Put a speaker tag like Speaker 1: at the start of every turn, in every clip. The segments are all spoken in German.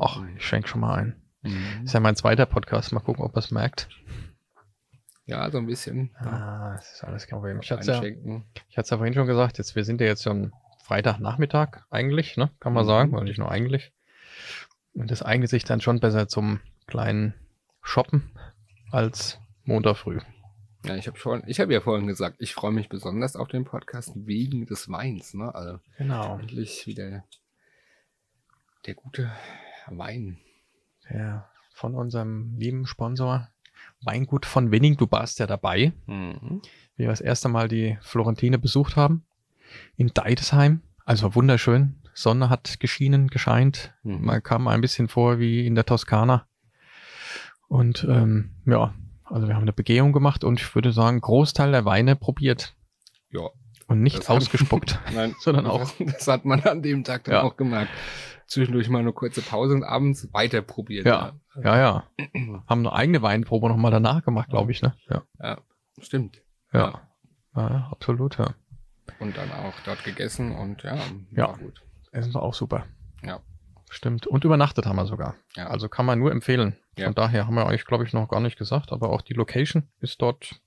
Speaker 1: Ach, ich schenke schon mal ein.
Speaker 2: Mhm.
Speaker 1: Ist ja mein zweiter Podcast. Mal gucken, ob er es merkt.
Speaker 2: Ja, so ein bisschen.
Speaker 1: Ah, das ist alles kein Problem. Ich hatte ja,
Speaker 2: einschenken.
Speaker 1: ich hatte ja vorhin schon gesagt, jetzt, wir sind ja jetzt schon Freitagnachmittag eigentlich, ne? Kann man
Speaker 2: Mhm.
Speaker 1: sagen, oder nicht nur eigentlich. Und das eignet sich dann schon besser zum kleinen Shoppen als Montag früh.
Speaker 2: Ja, ich habe schon, ich habe ja vorhin gesagt, ich freue mich besonders auf den Podcast wegen des Weins, ne? Also
Speaker 1: Genau.
Speaker 2: endlich wieder der gute Wein.
Speaker 1: Ja, von unserem lieben Sponsor Weingut von Winning. Du warst ja dabei,
Speaker 2: Mhm.
Speaker 1: wie wir das erste Mal die Florentine besucht haben. In Deidesheim. Also wunderschön. Sonne hat geschienen, gescheint.
Speaker 2: Mhm.
Speaker 1: Man kam ein bisschen vor wie in der Toskana. Und ähm, ja, also wir haben eine Begehung gemacht und ich würde sagen, Großteil der Weine probiert
Speaker 2: Ja.
Speaker 1: Und nicht
Speaker 2: Das hat-
Speaker 1: ausgespuckt,
Speaker 2: Nein,
Speaker 1: sondern auch.
Speaker 2: Das, hat man an dem Tag dann
Speaker 1: Ja.
Speaker 2: auch gemerkt. Zwischendurch mal eine kurze Pause und abends weiter probiert.
Speaker 1: Ja. Ja, ja. Haben eine eigene Weinprobe nochmal danach gemacht, glaube ich, ne? Ja.
Speaker 2: ja. Stimmt.
Speaker 1: Ja. ja absolut, ja.
Speaker 2: Und dann auch dort gegessen und ja,
Speaker 1: Ja.
Speaker 2: gut.
Speaker 1: Essen war auch super.
Speaker 2: Ja.
Speaker 1: Stimmt. Und übernachtet haben wir sogar.
Speaker 2: Ja.
Speaker 1: Also kann man nur empfehlen.
Speaker 2: Ja.
Speaker 1: Von daher haben wir euch, glaube ich, noch gar nicht gesagt, aber auch die Location ist dort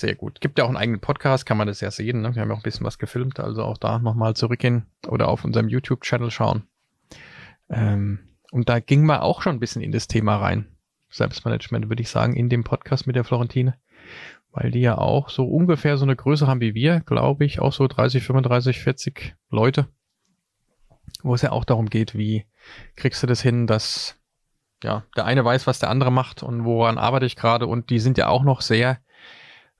Speaker 1: sehr gut. Gibt ja auch einen eigenen Podcast, kann man das ja sehen. Ne? Wir haben ja auch ein bisschen was gefilmt, also auch da nochmal zurückgehen oder auf unserem YouTube-Channel schauen. Ähm, und da ging man auch schon ein bisschen in das Thema rein. Selbstmanagement, würde ich sagen, in dem Podcast mit der Florentine. Weil die ja auch so ungefähr so eine Größe haben wie wir, glaube ich, auch so 30, 35, 40 Leute. Wo es ja auch darum geht, wie kriegst du das hin, dass ja, der eine weiß, was der andere macht und woran arbeite ich gerade und die sind ja auch noch sehr,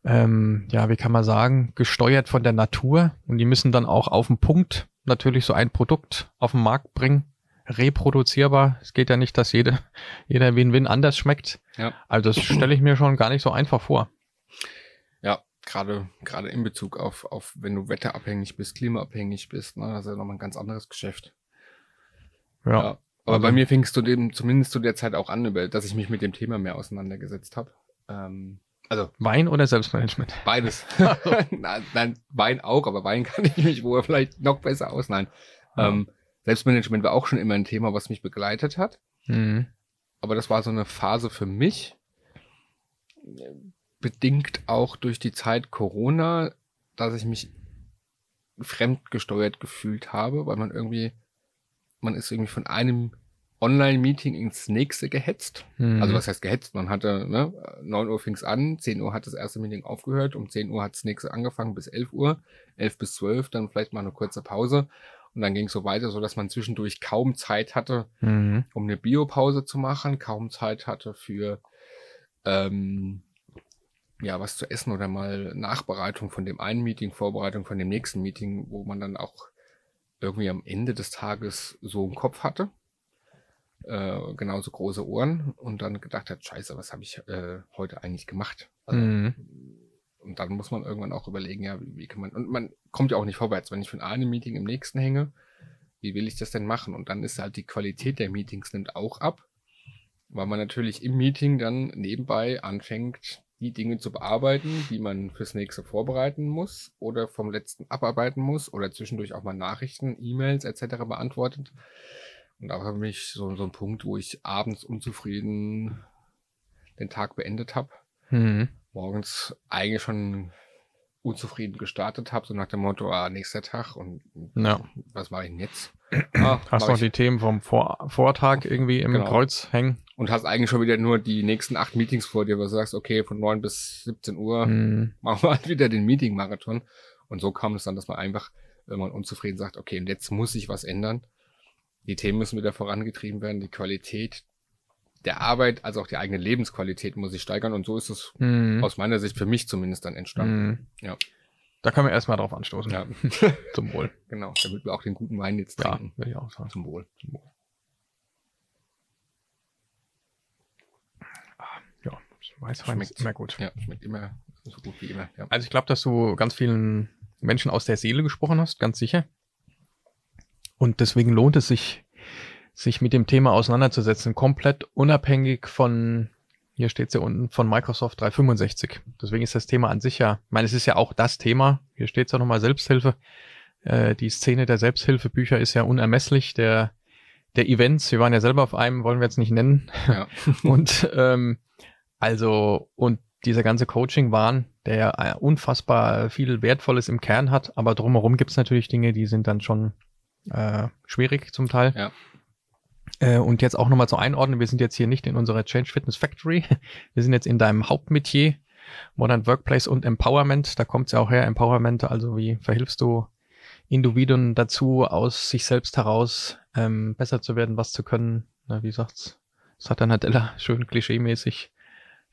Speaker 1: ähm, ja, wie kann man sagen, gesteuert von der Natur und die müssen dann auch auf den Punkt natürlich so ein Produkt auf den Markt bringen, reproduzierbar. Es geht ja nicht, dass jede, jeder Win-Win anders schmeckt.
Speaker 2: Ja.
Speaker 1: Also das stelle ich mir schon gar nicht so einfach vor.
Speaker 2: Ja, gerade gerade in Bezug auf, auf wenn du wetterabhängig bist, klimaabhängig bist, ne, das ist ja nochmal ein ganz anderes Geschäft.
Speaker 1: Ja.
Speaker 2: Ja. Aber
Speaker 1: Also-
Speaker 2: bei mir fing es zu dem, zumindest zu der Zeit auch an, über, dass ich mich mit dem Thema mehr auseinandergesetzt habe. Ähm, also
Speaker 1: Wein oder Selbstmanagement?
Speaker 2: beides. nein, nein, Wein auch, aber Wein kann ich mich wohl vielleicht noch besser aus. Nein.
Speaker 1: Ja.
Speaker 2: Ähm, Selbstmanagement war auch schon immer ein Thema, was mich begleitet hat.
Speaker 1: Mhm.
Speaker 2: Aber das war so eine Phase für mich, bedingt auch durch die Zeit Corona, dass ich mich fremdgesteuert gefühlt habe, weil man irgendwie, man ist irgendwie von einem Online-Meeting ins nächste gehetzt.
Speaker 1: Mhm.
Speaker 2: Also was heißt gehetzt? Man hatte, ne, 9 Uhr fing's an, 10 Uhr hat das erste Meeting aufgehört, um 10 Uhr hat das nächste angefangen bis 11 Uhr, 11 bis 12, dann vielleicht mal eine kurze Pause und dann ging es so weiter, so dass man zwischendurch kaum Zeit hatte,
Speaker 1: Mhm.
Speaker 2: um eine Biopause zu machen, kaum Zeit hatte für ähm, ja was zu essen oder mal Nachbereitung von dem einen Meeting, Vorbereitung von dem nächsten Meeting, wo man dann auch irgendwie am Ende des Tages so einen Kopf hatte, äh, genauso große Ohren und dann gedacht hat, scheiße, was habe ich äh, heute eigentlich gemacht? Also,
Speaker 1: Mhm.
Speaker 2: Und dann muss man irgendwann auch überlegen, ja, wie, wie kann man, und man kommt ja auch nicht vorwärts, wenn ich von einem Meeting im nächsten hänge, wie will ich das denn machen? Und dann ist halt die Qualität der Meetings nimmt auch ab, weil man natürlich im Meeting dann nebenbei anfängt, die Dinge zu bearbeiten, die man fürs nächste vorbereiten muss oder vom letzten abarbeiten muss oder zwischendurch auch mal Nachrichten, E-Mails etc. beantwortet. Und da war für mich so, so ein Punkt, wo ich abends unzufrieden den Tag beendet habe
Speaker 1: Mhm.
Speaker 2: morgens eigentlich schon unzufrieden gestartet habe, so nach dem Motto, ah, nächster Tag und
Speaker 1: Ja.
Speaker 2: was mache ich denn jetzt? Ah,
Speaker 1: Hast noch
Speaker 2: ich.
Speaker 1: die Themen vom Vor Vortag irgendwie im
Speaker 2: Genau.
Speaker 1: Kreuz hängen?
Speaker 2: Und hast eigentlich schon wieder nur die nächsten acht Meetings vor dir, wo du sagst, okay, von 9 bis 17 Uhr
Speaker 1: Mhm.
Speaker 2: machen wir halt wieder den Meeting-Marathon. Und so kam es dann, dass man einfach, wenn man unzufrieden sagt, okay, und jetzt muss sich was ändern. Die Themen müssen wieder vorangetrieben werden, die Qualität der Arbeit, also auch die eigene Lebensqualität muss sich steigern. Und so ist es
Speaker 1: Mhm.
Speaker 2: aus meiner Sicht für mich zumindest dann entstanden.
Speaker 1: Mhm.
Speaker 2: Ja.
Speaker 1: Da können wir erstmal drauf anstoßen.
Speaker 2: Ja,
Speaker 1: Zum Wohl.
Speaker 2: genau, damit wir auch den guten Wein jetzt
Speaker 1: Ja,
Speaker 2: trinken.
Speaker 1: würde ich auch sagen.
Speaker 2: Zum Wohl.
Speaker 1: Ja, Weißwein
Speaker 2: Schmeckt.
Speaker 1: ist immer gut.
Speaker 2: Ja, schmeckt immer so gut wie immer. Ja.
Speaker 1: Also ich glaube, dass du ganz vielen Menschen aus der Seele gesprochen hast, ganz sicher. Und deswegen lohnt es sich, sich mit dem Thema auseinanderzusetzen, komplett unabhängig von, hier steht es ja unten, von Microsoft 365. Deswegen ist das Thema an sich ja, ich meine, es ist ja auch das Thema, hier steht es ja nochmal Selbsthilfe. Äh, die Szene der Selbsthilfebücher ist ja unermesslich. Der, der Events. Wir waren ja selber auf einem, wollen wir jetzt nicht nennen.
Speaker 2: Ja.
Speaker 1: und ähm, also, und dieser ganze Coaching-Wahn, der ja äh, unfassbar viel Wertvolles im Kern hat, aber drumherum gibt's natürlich Dinge, die sind dann schon äh, schwierig zum Teil.
Speaker 2: Ja.
Speaker 1: Äh, und jetzt auch nochmal zu einordnen, wir sind jetzt hier nicht in unserer Change Fitness Factory, wir sind jetzt in deinem Hauptmetier, Modern Workplace und Empowerment, da kommt's ja auch her, Empowerment, also wie verhilfst du Individuen dazu, aus sich selbst heraus ähm, besser zu werden, was zu können. Na, wie sagt's? Satya Nadella schön klischeemäßig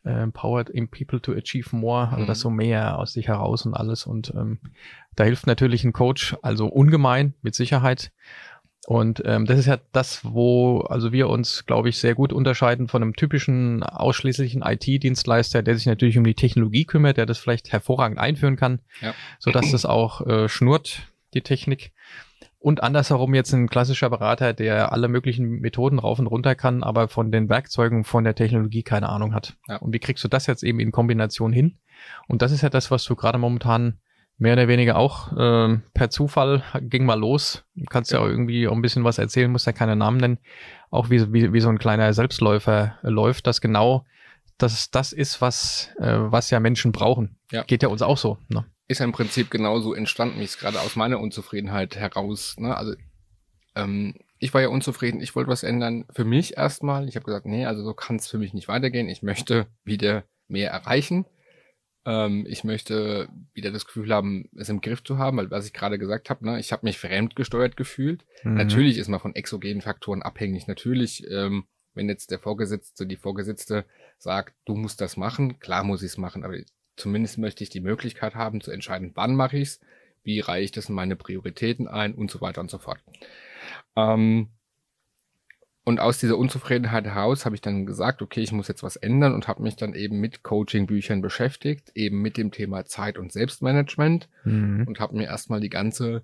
Speaker 1: empowered in people to achieve more, also
Speaker 2: Mhm.
Speaker 1: das so mehr aus sich heraus und alles. Und ähm, da hilft natürlich ein Coach, also ungemein, mit Sicherheit. Und ähm, das ist ja das, wo also wir uns, glaube ich, sehr gut unterscheiden von einem typischen ausschließlichen IT-Dienstleister, der sich natürlich um die Technologie kümmert, der das vielleicht hervorragend einführen kann,
Speaker 2: Ja.
Speaker 1: sodass das auch äh, schnurrt, die Technik. Und andersherum jetzt ein klassischer Berater, der alle möglichen Methoden rauf und runter kann, aber von den Werkzeugen, von der Technologie keine Ahnung hat.
Speaker 2: Ja.
Speaker 1: Und wie kriegst du das jetzt eben in Kombination hin? Und das ist ja das, was du gerade momentan mehr oder weniger auch ähm, per Zufall ging mal los. Du kannst ja.
Speaker 2: Ja.
Speaker 1: auch irgendwie auch ein bisschen was erzählen, musst ja keine Namen nennen. Auch wie, wie, wie so ein kleiner Selbstläufer äh, läuft, das genau das, das ist, was, äh, was ja Menschen brauchen.
Speaker 2: Ja.
Speaker 1: Geht ja uns auch so. Ne?
Speaker 2: Ist ja im Prinzip genauso entstanden, wie es gerade aus meiner Unzufriedenheit heraus. Ne? Also ähm, ich war ja unzufrieden, ich wollte was ändern. Für mich erstmal. Ich habe gesagt, nee, also so kann es für mich nicht weitergehen. Ich möchte wieder mehr erreichen. Ähm, ich möchte wieder das Gefühl haben, es im Griff zu haben, weil was ich gerade gesagt habe, ne, ich habe mich fremdgesteuert gefühlt.
Speaker 1: Mhm.
Speaker 2: Natürlich ist man von exogenen Faktoren abhängig. Natürlich, ähm, wenn jetzt der Vorgesetzte, die Vorgesetzte sagt, du musst das machen, klar muss ich es machen, aber zumindest möchte ich die Möglichkeit haben zu entscheiden, wann mache ich es, wie reiche ich das in meine Prioritäten ein und so weiter und so fort. Ähm, und aus dieser Unzufriedenheit heraus habe ich dann gesagt, okay, ich muss jetzt was ändern und habe mich dann eben mit Coaching-Büchern beschäftigt, eben mit dem Thema Zeit- und Selbstmanagement
Speaker 1: Mhm.
Speaker 2: und habe mir erstmal die ganze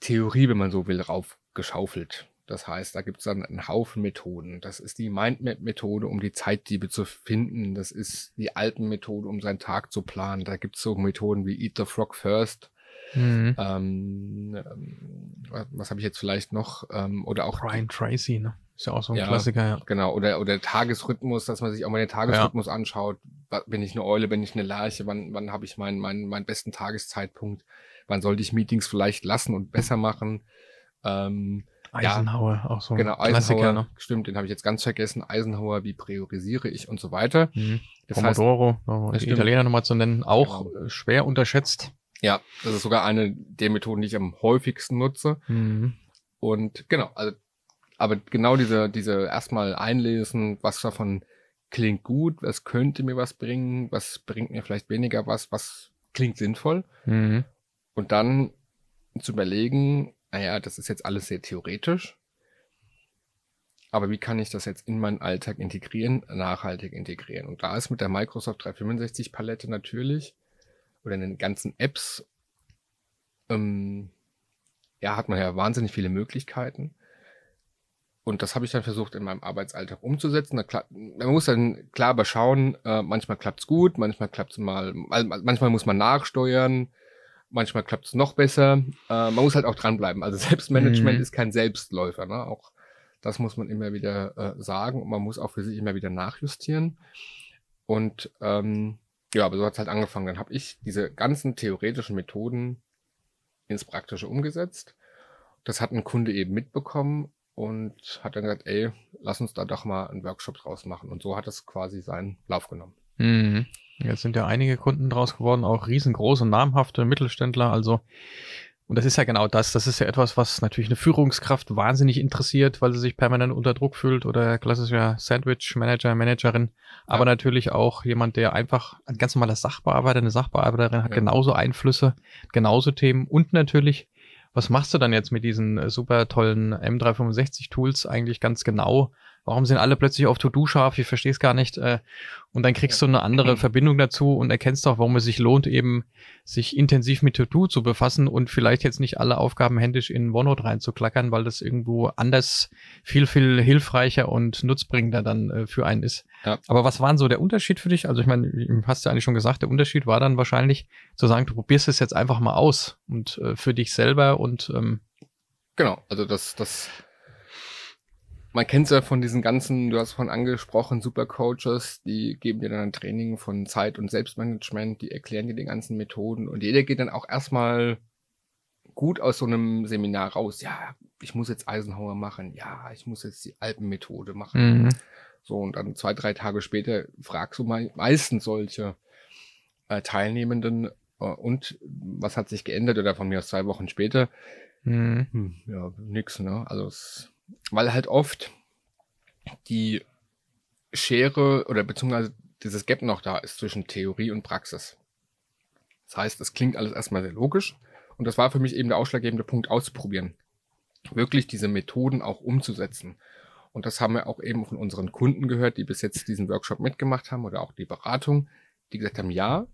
Speaker 2: Theorie, wenn man so will, raufgeschaufelt. Das heißt, da gibt es dann einen Haufen Methoden. Das ist die Mindmap-Methode, um die Zeitdiebe zu finden. Das ist die Alpen-Methode, um seinen Tag zu planen. Da gibt es so Methoden wie Eat the Frog First.
Speaker 1: Mhm.
Speaker 2: Ähm, ähm, was habe ich jetzt vielleicht noch? Ähm, oder auch
Speaker 1: Brian Tracy, ne? Ist ja auch so ein
Speaker 2: Ja.
Speaker 1: Klassiker, ja.
Speaker 2: Genau, oder, oder Tagesrhythmus, dass man sich auch mal den Tagesrhythmus anschaut. Wa- Bin ich eine Eule, bin ich eine Lerche, wann, wann habe ich meinen, meinen, meinen besten Tageszeitpunkt? Wann sollte ich Meetings vielleicht lassen und besser machen? Ähm, Ja.
Speaker 1: Eisenhower, auch so ein
Speaker 2: genau,
Speaker 1: Klassiker,
Speaker 2: Eisenhower,
Speaker 1: ne?
Speaker 2: stimmt, den habe ich jetzt ganz vergessen. Eisenhower, wie priorisiere ich und so weiter.
Speaker 1: Mhm.
Speaker 2: Das heißt,
Speaker 1: Pomodoro,
Speaker 2: Das
Speaker 1: die. Italiener nochmal zu nennen, auch
Speaker 2: Genau.
Speaker 1: äh, schwer unterschätzt.
Speaker 2: ja, das ist sogar eine der Methoden, die ich am häufigsten nutze.
Speaker 1: Mhm.
Speaker 2: Und genau, also, aber genau diese, diese erstmal einlesen, was davon klingt gut, was könnte mir was bringen, was bringt mir vielleicht weniger was, was klingt sinnvoll.
Speaker 1: Mhm.
Speaker 2: Und dann zu überlegen, naja, das ist jetzt alles sehr theoretisch. Aber wie kann ich das jetzt in meinen Alltag integrieren, nachhaltig integrieren? Und da ist mit der Microsoft 365 Palette natürlich oder in den ganzen Apps, ähm, ja, hat man ja wahnsinnig viele Möglichkeiten. Und das habe ich dann versucht in meinem Arbeitsalltag umzusetzen. Man muss dann klar aber schauen, äh, manchmal klappt's gut, manchmal klappt's mal, mal- manchmal muss man nachsteuern, manchmal klappt's noch besser. Äh, man muss halt auch dranbleiben. Also Selbstmanagement
Speaker 1: Mhm.
Speaker 2: ist kein Selbstläufer. Ne? Auch das muss man immer wieder äh, sagen und man muss auch für sich immer wieder nachjustieren. Und ähm, ja, aber so hat's halt angefangen. Dann habe ich diese ganzen theoretischen Methoden ins Praktische umgesetzt. Das hat ein Kunde eben mitbekommen und hat dann gesagt, ey, lass uns da doch mal einen Workshop draus machen. Und so hat es quasi seinen Lauf genommen.
Speaker 1: Mhm. Jetzt sind ja einige Kunden draus geworden, auch riesengroße, namhafte Mittelständler. Also, und das ist ja genau das. Das ist ja etwas, was natürlich eine Führungskraft wahnsinnig interessiert, weil sie sich permanent unter Druck fühlt oder klassischer Sandwich-Manager, Managerin. Aber
Speaker 2: Ja.
Speaker 1: natürlich auch jemand, der einfach ein ganz normaler Sachbearbeiter, eine Sachbearbeiterin hat
Speaker 2: Ja.
Speaker 1: genauso Einflüsse, genauso Themen und natürlich, was machst du dann jetzt mit diesen äh, super tollen M365-Tools eigentlich ganz genau? Warum sind alle plötzlich auf To-Do scharf? Ich verstehe es gar nicht. Äh, und dann kriegst du eine andere Verbindung dazu und erkennst auch, warum es sich lohnt, eben sich intensiv mit To-Do zu befassen und vielleicht jetzt nicht alle Aufgaben händisch in OneNote reinzuklackern, weil das irgendwo anders viel, viel hilfreicher und nutzbringender dann äh, für einen ist.
Speaker 2: Ja.
Speaker 1: Aber was war denn so der Unterschied für dich? Also ich meine, hast du eigentlich schon gesagt, der Unterschied war dann wahrscheinlich zu sagen, du probierst es jetzt einfach mal aus und äh, für dich selber und ähm,
Speaker 2: Genau, also das, das man kennt es ja von diesen ganzen, du hast von angesprochen, Supercoaches, die geben dir dann ein Training von Zeit- und Selbstmanagement, die erklären dir die ganzen Methoden und jeder geht dann auch erstmal gut aus so einem Seminar raus. Ja, ich muss jetzt Eisenhower machen. Ja, ich muss jetzt die Alpenmethode machen. Mhm. So, und dann zwei, drei Tage später fragst du me meistens solche äh, Teilnehmenden, äh, und was hat sich geändert oder von mir aus zwei Wochen später? Mhm. Hm, ja, nix, ne? Also es weil halt oft die Schere oder beziehungsweise dieses Gap noch da ist zwischen Theorie und Praxis. Das heißt, es klingt alles erstmal sehr logisch und das war für mich eben der ausschlaggebende Punkt auszuprobieren. Wirklich diese Methoden auch umzusetzen. Und das haben wir auch eben von unseren Kunden gehört, die bis jetzt diesen Workshop mitgemacht haben oder auch die Beratung, die gesagt haben, ja,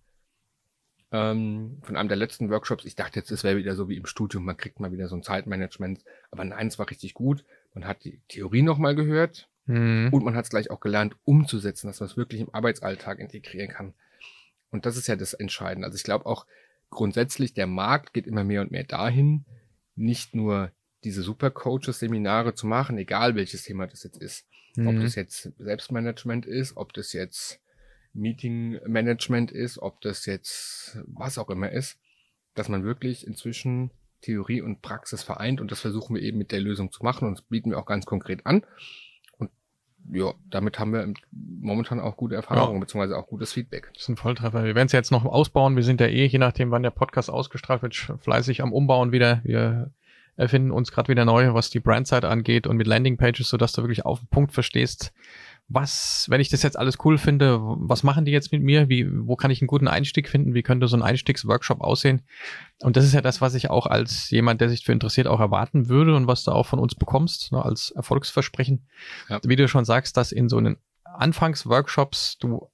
Speaker 2: ähm, von einem der letzten Workshops, ich dachte jetzt, es wäre wieder so wie im Studium, man kriegt mal wieder so ein Zeitmanagement, aber nein, es war richtig gut. Man hat die Theorie nochmal gehört mhm. und man hat es gleich auch gelernt, umzusetzen, dass man es wirklich im Arbeitsalltag integrieren kann. Und das ist ja das Entscheidende. Also ich glaube auch grundsätzlich, der Markt geht immer mehr und mehr dahin, nicht nur diese Supercoaches-Seminare zu machen, egal welches Thema das jetzt ist. Mhm. Ob das jetzt Selbstmanagement ist, ob das jetzt Meeting-Management ist, ob das jetzt was auch immer ist, dass man wirklich inzwischen Theorie und Praxis vereint und das versuchen wir eben mit der Lösung zu machen und das bieten wir auch ganz konkret an. Und ja, damit haben wir momentan auch gute Erfahrungen, ja. beziehungsweise auch gutes Feedback.
Speaker 1: Das ist ein Volltreffer. Wir werden es jetzt noch ausbauen. Wir sind ja eh, je nachdem, wann der Podcast ausgestrahlt wird, fleißig am Umbauen wieder. Wir erfinden uns gerade wieder neu, was die Brandside angeht und mit Landingpages, sodass du wirklich auf den Punkt verstehst, was, wenn ich das jetzt alles cool finde, was machen die jetzt mit mir? Wie, wo kann ich einen guten Einstieg finden? Wie könnte so ein Einstiegsworkshop aussehen? Und das ist ja das, was ich auch als jemand, der sich für interessiert, auch erwarten würde und was du auch von uns bekommst, ne, als Erfolgsversprechen. Ja. Wie du schon sagst, dass in so einen Anfangsworkshops du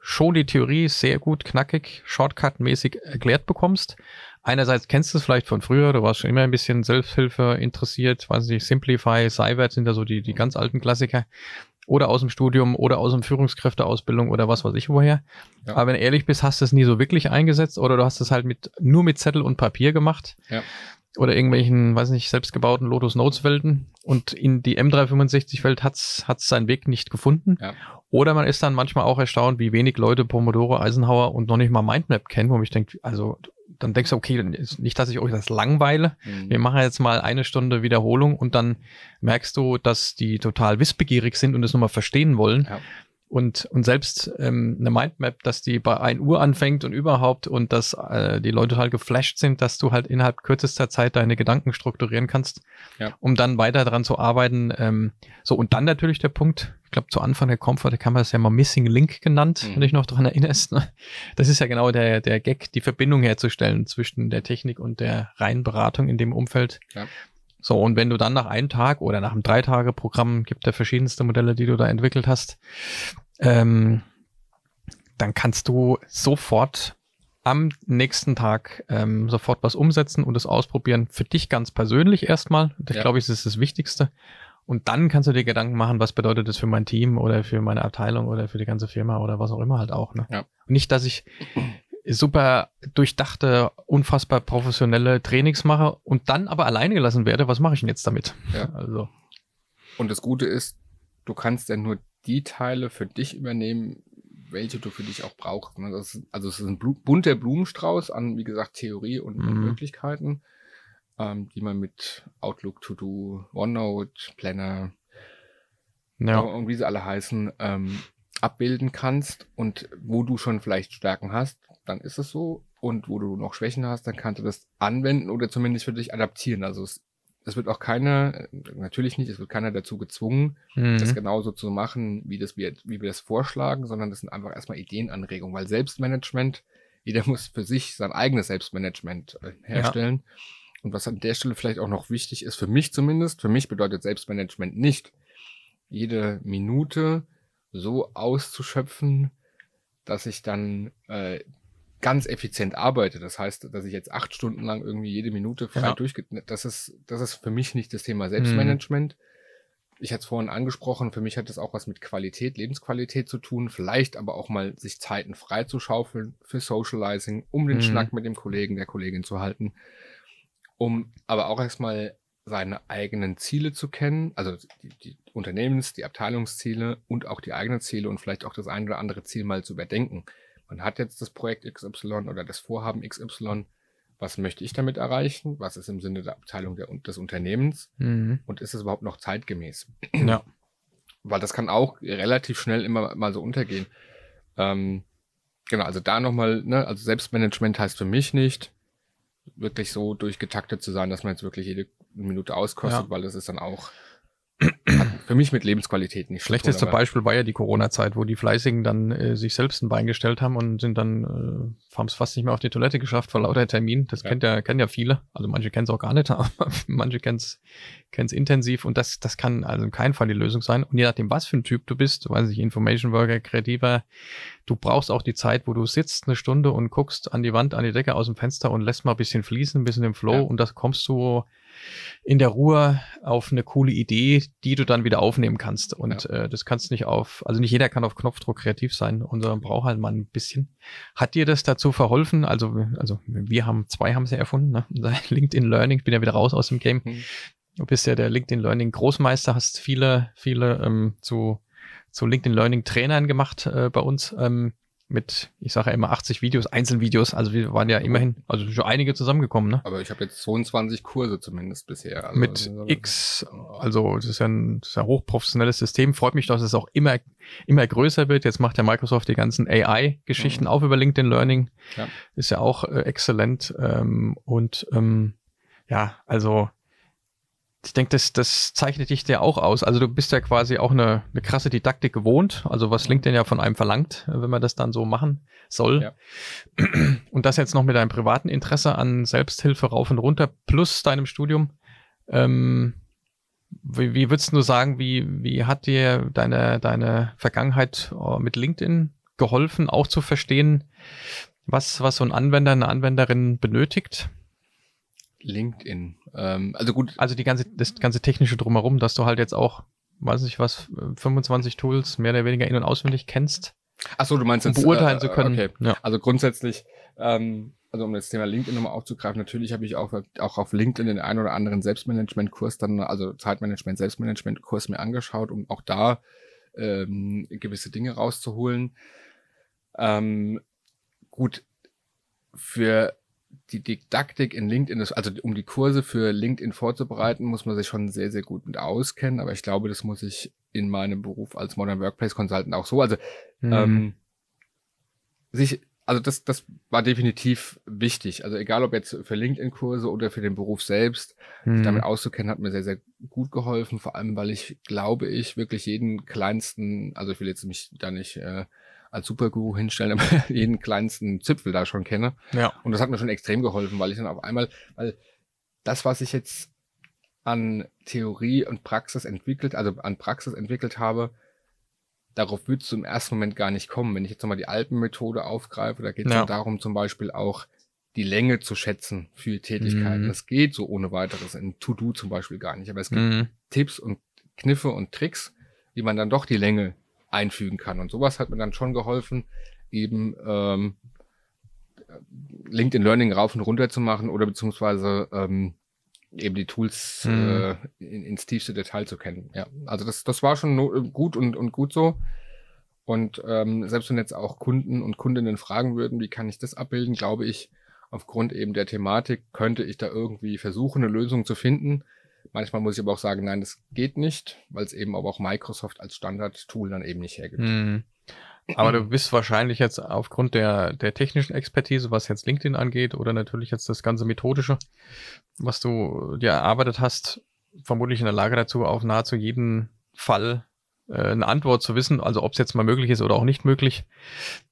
Speaker 1: schon die Theorie sehr gut, knackig, shortcut-mäßig erklärt bekommst. Einerseits kennst du es vielleicht von früher, du warst schon immer ein bisschen Selbsthilfe interessiert, weiß nicht, Simplify, Cywert sind ja so die, die ganz alten Klassiker oder aus dem Studium oder aus dem Führungskräfteausbildung oder was weiß ich woher. Ja. Aber wenn du ehrlich bist, hast du es nie so wirklich eingesetzt oder du hast es halt mit, nur mit Zettel und Papier gemacht. Ja. Oder irgendwelchen, weiß nicht, selbstgebauten Lotus Notes Welten und in die M365 Welt hat's hat's seinen Weg nicht gefunden. Ja. Oder man ist dann manchmal auch erstaunt, wie wenig Leute Pomodoro, Eisenhower und noch nicht mal Mindmap kennen, wo ich denke, also dann denkst du, okay, nicht, dass ich euch das langweile. Mhm. Wir machen jetzt mal eine Stunde Wiederholung und dann merkst du, dass die total wissbegierig sind und es nochmal verstehen wollen. Ja. Und, und selbst ähm, eine Mindmap, dass die bei 1 Uhr anfängt und überhaupt und dass äh, die Leute halt geflasht sind, dass du halt innerhalb kürzester Zeit deine Gedanken strukturieren kannst, ja. um dann weiter daran zu arbeiten. Ähm, so, und dann natürlich der Punkt, ich glaube, zu Anfang der Comfort, der kann man das ja mal Missing Link genannt, mhm. wenn ich noch daran erinnerst. Ne? Das ist ja genau der, der Gag, die Verbindung herzustellen zwischen der Technik und der reinen Beratung in dem Umfeld. Ja. So, und wenn du dann nach einem Tag oder nach einem Drei-Tage-Programm, gibt ja verschiedenste Modelle, die du da entwickelt hast, ähm, dann kannst du sofort am nächsten Tag ähm, sofort was umsetzen und es ausprobieren. Für dich ganz persönlich erstmal. Ich ja. glaube, das ist das Wichtigste. Und dann kannst du dir Gedanken machen, was bedeutet das für mein Team oder für meine Abteilung oder für die ganze Firma oder was auch immer halt auch. Ne? Ja. Nicht, dass ich super durchdachte, unfassbar professionelle Trainings mache und dann aber alleine gelassen werde. Was mache ich denn jetzt damit?
Speaker 2: Ja. Also. Und das Gute ist, du kannst ja nur die Teile für dich übernehmen, welche du für dich auch brauchst. Ne? Ist, also es ist ein bunter Blumenstrauß an, wie gesagt, Theorie und, mhm. Möglichkeiten ähm, die man mit Outlook, To-Do, OneNote, Planner ja. und wie sie alle heißen, ähm, abbilden kannst und wo du schon vielleicht Stärken hast, dann ist es so. Und wo du noch Schwächen hast, dann kannst du das anwenden oder zumindest für dich adaptieren. Also es, es wird auch keiner, natürlich nicht, es wird keiner dazu gezwungen, mhm. das genauso zu machen, wie, das wir, wie wir das vorschlagen, sondern das sind einfach erstmal Ideenanregungen, weil Selbstmanagement, jeder muss für sich sein eigenes Selbstmanagement äh, herstellen. Ja. Und was an der Stelle vielleicht auch noch wichtig ist, für mich zumindest, für mich bedeutet Selbstmanagement nicht, jede Minute so auszuschöpfen, dass ich dann äh, ganz effizient arbeite. Das heißt, dass ich jetzt acht Stunden lang irgendwie jede Minute frei ja. durchge... Das ist, das ist für mich nicht das Thema Selbstmanagement. Mhm. Ich hatte es vorhin angesprochen, für mich hat das auch was mit Qualität, Lebensqualität zu tun, vielleicht aber auch mal sich Zeiten frei zu schaufeln für Socializing, um den mhm. Schnack mit dem Kollegen, der Kollegin zu halten um aber auch erstmal seine eigenen Ziele zu kennen, also die, die Unternehmens-, die Abteilungsziele und auch die eigenen Ziele und vielleicht auch das ein oder andere Ziel mal zu überdenken. Man hat jetzt das Projekt XY oder das Vorhaben XY. Was möchte ich damit erreichen? Was ist im Sinne der Abteilung der, des Unternehmens?
Speaker 1: Mhm.
Speaker 2: Und ist es überhaupt noch zeitgemäß?
Speaker 1: Ja.
Speaker 2: Weil das kann auch relativ schnell immer mal so untergehen. Ähm, genau, also da nochmal, ne, also Selbstmanagement heißt für mich nicht, wirklich so durchgetaktet zu sein, dass man jetzt wirklich jede Minute auskostet,
Speaker 1: Ja.
Speaker 2: weil das ist dann auch für mich mit Lebensqualität nicht tun,
Speaker 1: Schlechteste
Speaker 2: aber-
Speaker 1: Beispiel war ja die Corona-Zeit, wo die Fleißigen dann äh, sich selbst ein Bein gestellt haben und sind dann, äh, haben es fast nicht mehr auf die Toilette geschafft vor lauter Termin. Das
Speaker 2: Ja.
Speaker 1: kennt ja, kennen ja viele. Also manche kennen es auch gar nicht, aber manche kennen es intensiv und das, das kann also in keinem Fall die Lösung sein. Und je nachdem, was für ein Typ du bist, weiß ich, Information Worker, Kreativer, du brauchst auch die Zeit, wo du sitzt eine Stunde und guckst an die Wand, an die Decke aus dem Fenster und lässt mal ein bisschen fließen, ein bisschen im Flow
Speaker 2: Ja.
Speaker 1: und das kommst du in der Ruhe auf eine coole Idee, die du dann wieder aufnehmen kannst. Und äh, das kannst du nicht auf, also nicht jeder kann auf Knopfdruck kreativ sein man braucht halt mal ein bisschen. Hat dir das dazu verholfen? Also, also wir haben, zwei haben sie erfunden, ne? LinkedIn Learning, ich bin ja wieder raus aus dem Game.
Speaker 2: Hm.
Speaker 1: Du bist ja der LinkedIn Learning Großmeister, hast viele, viele ähm, zu, zu LinkedIn Learning Trainern gemacht äh, bei uns. Ähm, mit, ich sage ja immer 80 Videos, Einzelvideos. Also wir waren ja immerhin, also schon einige zusammengekommen, ne?
Speaker 2: Aber ich habe jetzt 22 Kurse zumindest bisher. Also,
Speaker 1: mit X, also das ist ja ein, das ist ja ein hochprofessionelles System. Freut mich, dass es auch immer, immer größer wird. Jetzt macht ja Microsoft die ganzen AI-Geschichten
Speaker 2: Mhm.
Speaker 1: auch über LinkedIn Learning.
Speaker 2: Ja.
Speaker 1: Ist ja auch äh, exzellent. Ähm, und ähm, ja, also ich denke, das, das zeichnet dich ja auch aus. Also du bist ja quasi auch eine, eine krasse Didaktik gewohnt, also was. LinkedIn ja von einem verlangt, wenn man das dann so machen soll.
Speaker 2: Ja.
Speaker 1: Und das jetzt noch mit deinem privaten Interesse an Selbsthilfe rauf und runter plus deinem Studium. Ähm, wie, wie würdest du sagen, wie, wie hat dir deine, deine Vergangenheit äh, mit LinkedIn geholfen, auch zu verstehen, was, was so ein Anwender, eine Anwenderin benötigt?
Speaker 2: LinkedIn. Ähm, also gut,
Speaker 1: Also die ganze, das ganze technische drumherum, dass du halt jetzt auch, weiß nicht was, 25 Tools mehr oder weniger in- und auswendig kennst,
Speaker 2: ach so, du meinst
Speaker 1: um
Speaker 2: jetzt
Speaker 1: beurteilen
Speaker 2: äh,
Speaker 1: zu können.
Speaker 2: Okay.
Speaker 1: Ja.
Speaker 2: Also grundsätzlich, ähm, also um das Thema LinkedIn nochmal aufzugreifen, natürlich habe ich auch, auch auf LinkedIn den einen oder anderen Selbstmanagement-Kurs dann, also Zeitmanagement, Selbstmanagement-Kurs mir angeschaut, um auch da ähm, gewisse Dinge rauszuholen. Ähm, gut, für die Didaktik in LinkedIn, ist, also um die Kurse für LinkedIn vorzubereiten, muss man sich schon sehr, sehr gut mit auskennen. Aber ich glaube, das muss ich in meinem Beruf als Modern Workplace Consultant auch so. Also
Speaker 1: Mhm.
Speaker 2: ähm, sich, also das, das war definitiv wichtig. Also egal ob jetzt für LinkedIn-Kurse oder für den Beruf selbst, sich
Speaker 1: Mhm.
Speaker 2: damit auszukennen, hat mir sehr, sehr gut geholfen. Vor allem, weil ich, glaube ich, wirklich jeden kleinsten, also ich will jetzt mich da nicht äh, als Superguru hinstellen, aber jeden kleinsten Zipfel da schon kenne.
Speaker 1: ja.
Speaker 2: Und das hat mir schon extrem geholfen, weil ich dann auf einmal, weil das, was ich jetzt an Theorie und Praxis entwickelt, also an Praxis entwickelt habe, darauf würdest du im ersten Moment gar nicht kommen. Wenn ich jetzt nochmal die Alpenmethode aufgreife, da geht es
Speaker 1: Ja.
Speaker 2: darum, zum Beispiel auch die Länge zu schätzen für Tätigkeiten.
Speaker 1: Mhm.
Speaker 2: Das geht so ohne weiteres in To-Do zum Beispiel gar nicht. Aber es gibt
Speaker 1: Mhm.
Speaker 2: Tipps und Kniffe und Tricks, wie man dann doch die Länge einfügen kann. Und sowas hat mir dann schon geholfen, eben ähm, LinkedIn Learning rauf und runter zu machen oder beziehungsweise ähm, eben die Tools
Speaker 1: Mhm.
Speaker 2: äh, in, ins tiefste Detail zu kennen. Ja, also das, das war schon no, gut und, und gut so. Und ähm, selbst wenn jetzt auch Kunden und Kundinnen fragen würden, wie kann ich das abbilden, glaube ich, aufgrund eben der Thematik könnte ich da irgendwie versuchen, eine Lösung zu finden. Manchmal muss ich aber auch sagen, nein, das geht nicht, weil es eben aber auch Microsoft als Standard-Tool dann eben nicht hergibt.
Speaker 1: Mhm. Aber du bist wahrscheinlich jetzt aufgrund der, der technischen Expertise, was jetzt LinkedIn angeht, oder natürlich jetzt das ganze Methodische, was du dir erarbeitet hast, vermutlich in der Lage dazu, auf nahezu jeden Fall äh, eine Antwort zu wissen, also ob es jetzt mal möglich ist oder auch nicht möglich.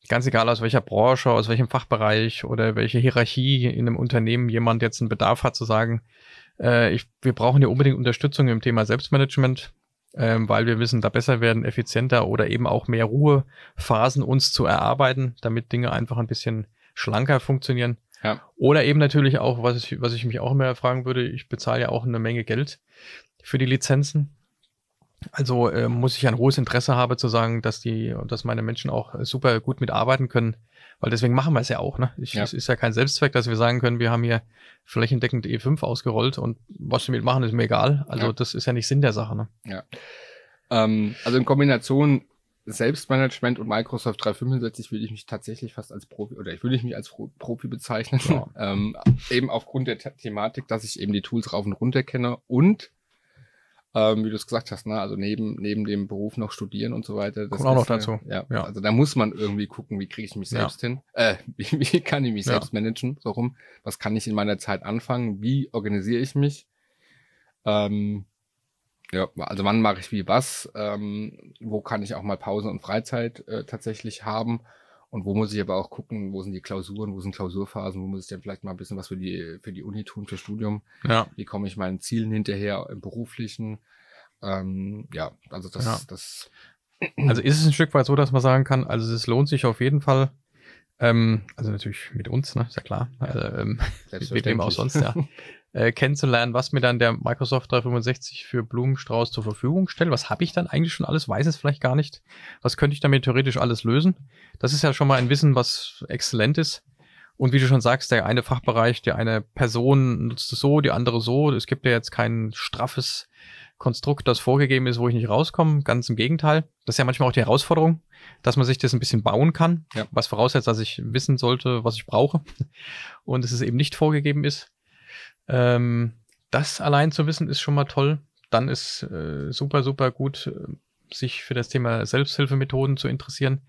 Speaker 1: Ganz egal aus welcher Branche, aus welchem Fachbereich oder welche Hierarchie in einem Unternehmen jemand jetzt einen Bedarf hat, zu sagen, äh, ich, wir brauchen hier unbedingt Unterstützung im Thema Selbstmanagement, ähm, weil wir wissen, da besser werden, effizienter oder eben auch mehr Ruhephasen uns zu erarbeiten, damit Dinge einfach ein bisschen schlanker funktionieren.
Speaker 2: Ja.
Speaker 1: Oder eben natürlich auch, was ich, was ich mich auch immer fragen würde, ich bezahle ja auch eine Menge Geld für die Lizenzen. Also äh, muss ich ein hohes Interesse haben zu sagen, dass die, dass meine Menschen auch äh, super gut mitarbeiten können, Weil deswegen machen wir es ja auch. Ne? Ich,
Speaker 2: Ja.
Speaker 1: Es ist ja kein Selbstzweck, dass wir sagen können, wir haben hier flächendeckend E5 ausgerollt und was wir damit machen, ist mir egal. Also
Speaker 2: Ja.
Speaker 1: das ist ja nicht Sinn der Sache. Ne?
Speaker 2: Ähm, also in Kombination Selbstmanagement und Microsoft 365 würde ich mich tatsächlich fast als Profi oder ich würde mich als Pro- Profi bezeichnen.
Speaker 1: Ja.
Speaker 2: ähm, eben aufgrund der The Thematik, dass ich eben die Tools rauf und runter kenne und ähm, wie du es gesagt hast, ne, also neben, neben dem Beruf noch studieren und so weiter. Das
Speaker 1: Kommt auch noch
Speaker 2: ist, äh,
Speaker 1: dazu.
Speaker 2: Ja,
Speaker 1: Ja.
Speaker 2: also da muss man irgendwie gucken, wie kriege ich mich
Speaker 1: Ja.
Speaker 2: selbst hin? Äh, wie, wie kann ich mich
Speaker 1: Ja.
Speaker 2: selbst managen? So rum. Was kann ich in meiner Zeit anfangen? Wie organisiere ich mich? Ähm, ja, also wann mache ich wie was? Ähm, wo kann ich auch mal Pause und Freizeit äh, tatsächlich haben? Und wo muss ich aber auch gucken, wo sind die Klausuren, wo sind Klausurphasen, wo muss ich denn vielleicht mal ein bisschen was für die, für die Uni tun, für Studium?
Speaker 1: Ja.
Speaker 2: Wie komme ich meinen Zielen hinterher im beruflichen? Ähm, ja, also das,
Speaker 1: Ja.
Speaker 2: das
Speaker 1: Also ist es ein Stück weit so, dass man sagen kann, also es lohnt sich auf jeden Fall, ähm, also natürlich mit uns, ne, ist ja klar, äh, ähm, mit wem auch sonst, ja, äh, kennenzulernen, was mir dann der Microsoft 365 für Blumenstrauß zur Verfügung stellt. Was habe ich dann eigentlich schon alles? Weiß es vielleicht gar nicht. Was könnte ich damit theoretisch alles lösen? Das ist ja schon mal ein Wissen, was exzellent ist. Und wie du schon sagst, der eine Fachbereich, der eine Person nutzt es so, die andere so. Es gibt ja jetzt kein straffes Konstrukt, das vorgegeben ist, wo ich nicht rauskomme. Ganz im Gegenteil. Das ist ja manchmal auch die Herausforderung, dass man sich das ein bisschen bauen kann.
Speaker 2: Ja.
Speaker 1: Was voraussetzt, dass ich wissen sollte, was ich brauche. Und es ist eben nicht vorgegeben ist. Ähm, das allein zu wissen ist schon mal toll. Dann ist äh, super, super gut, äh, sich für das Thema Selbsthilfemethoden zu interessieren,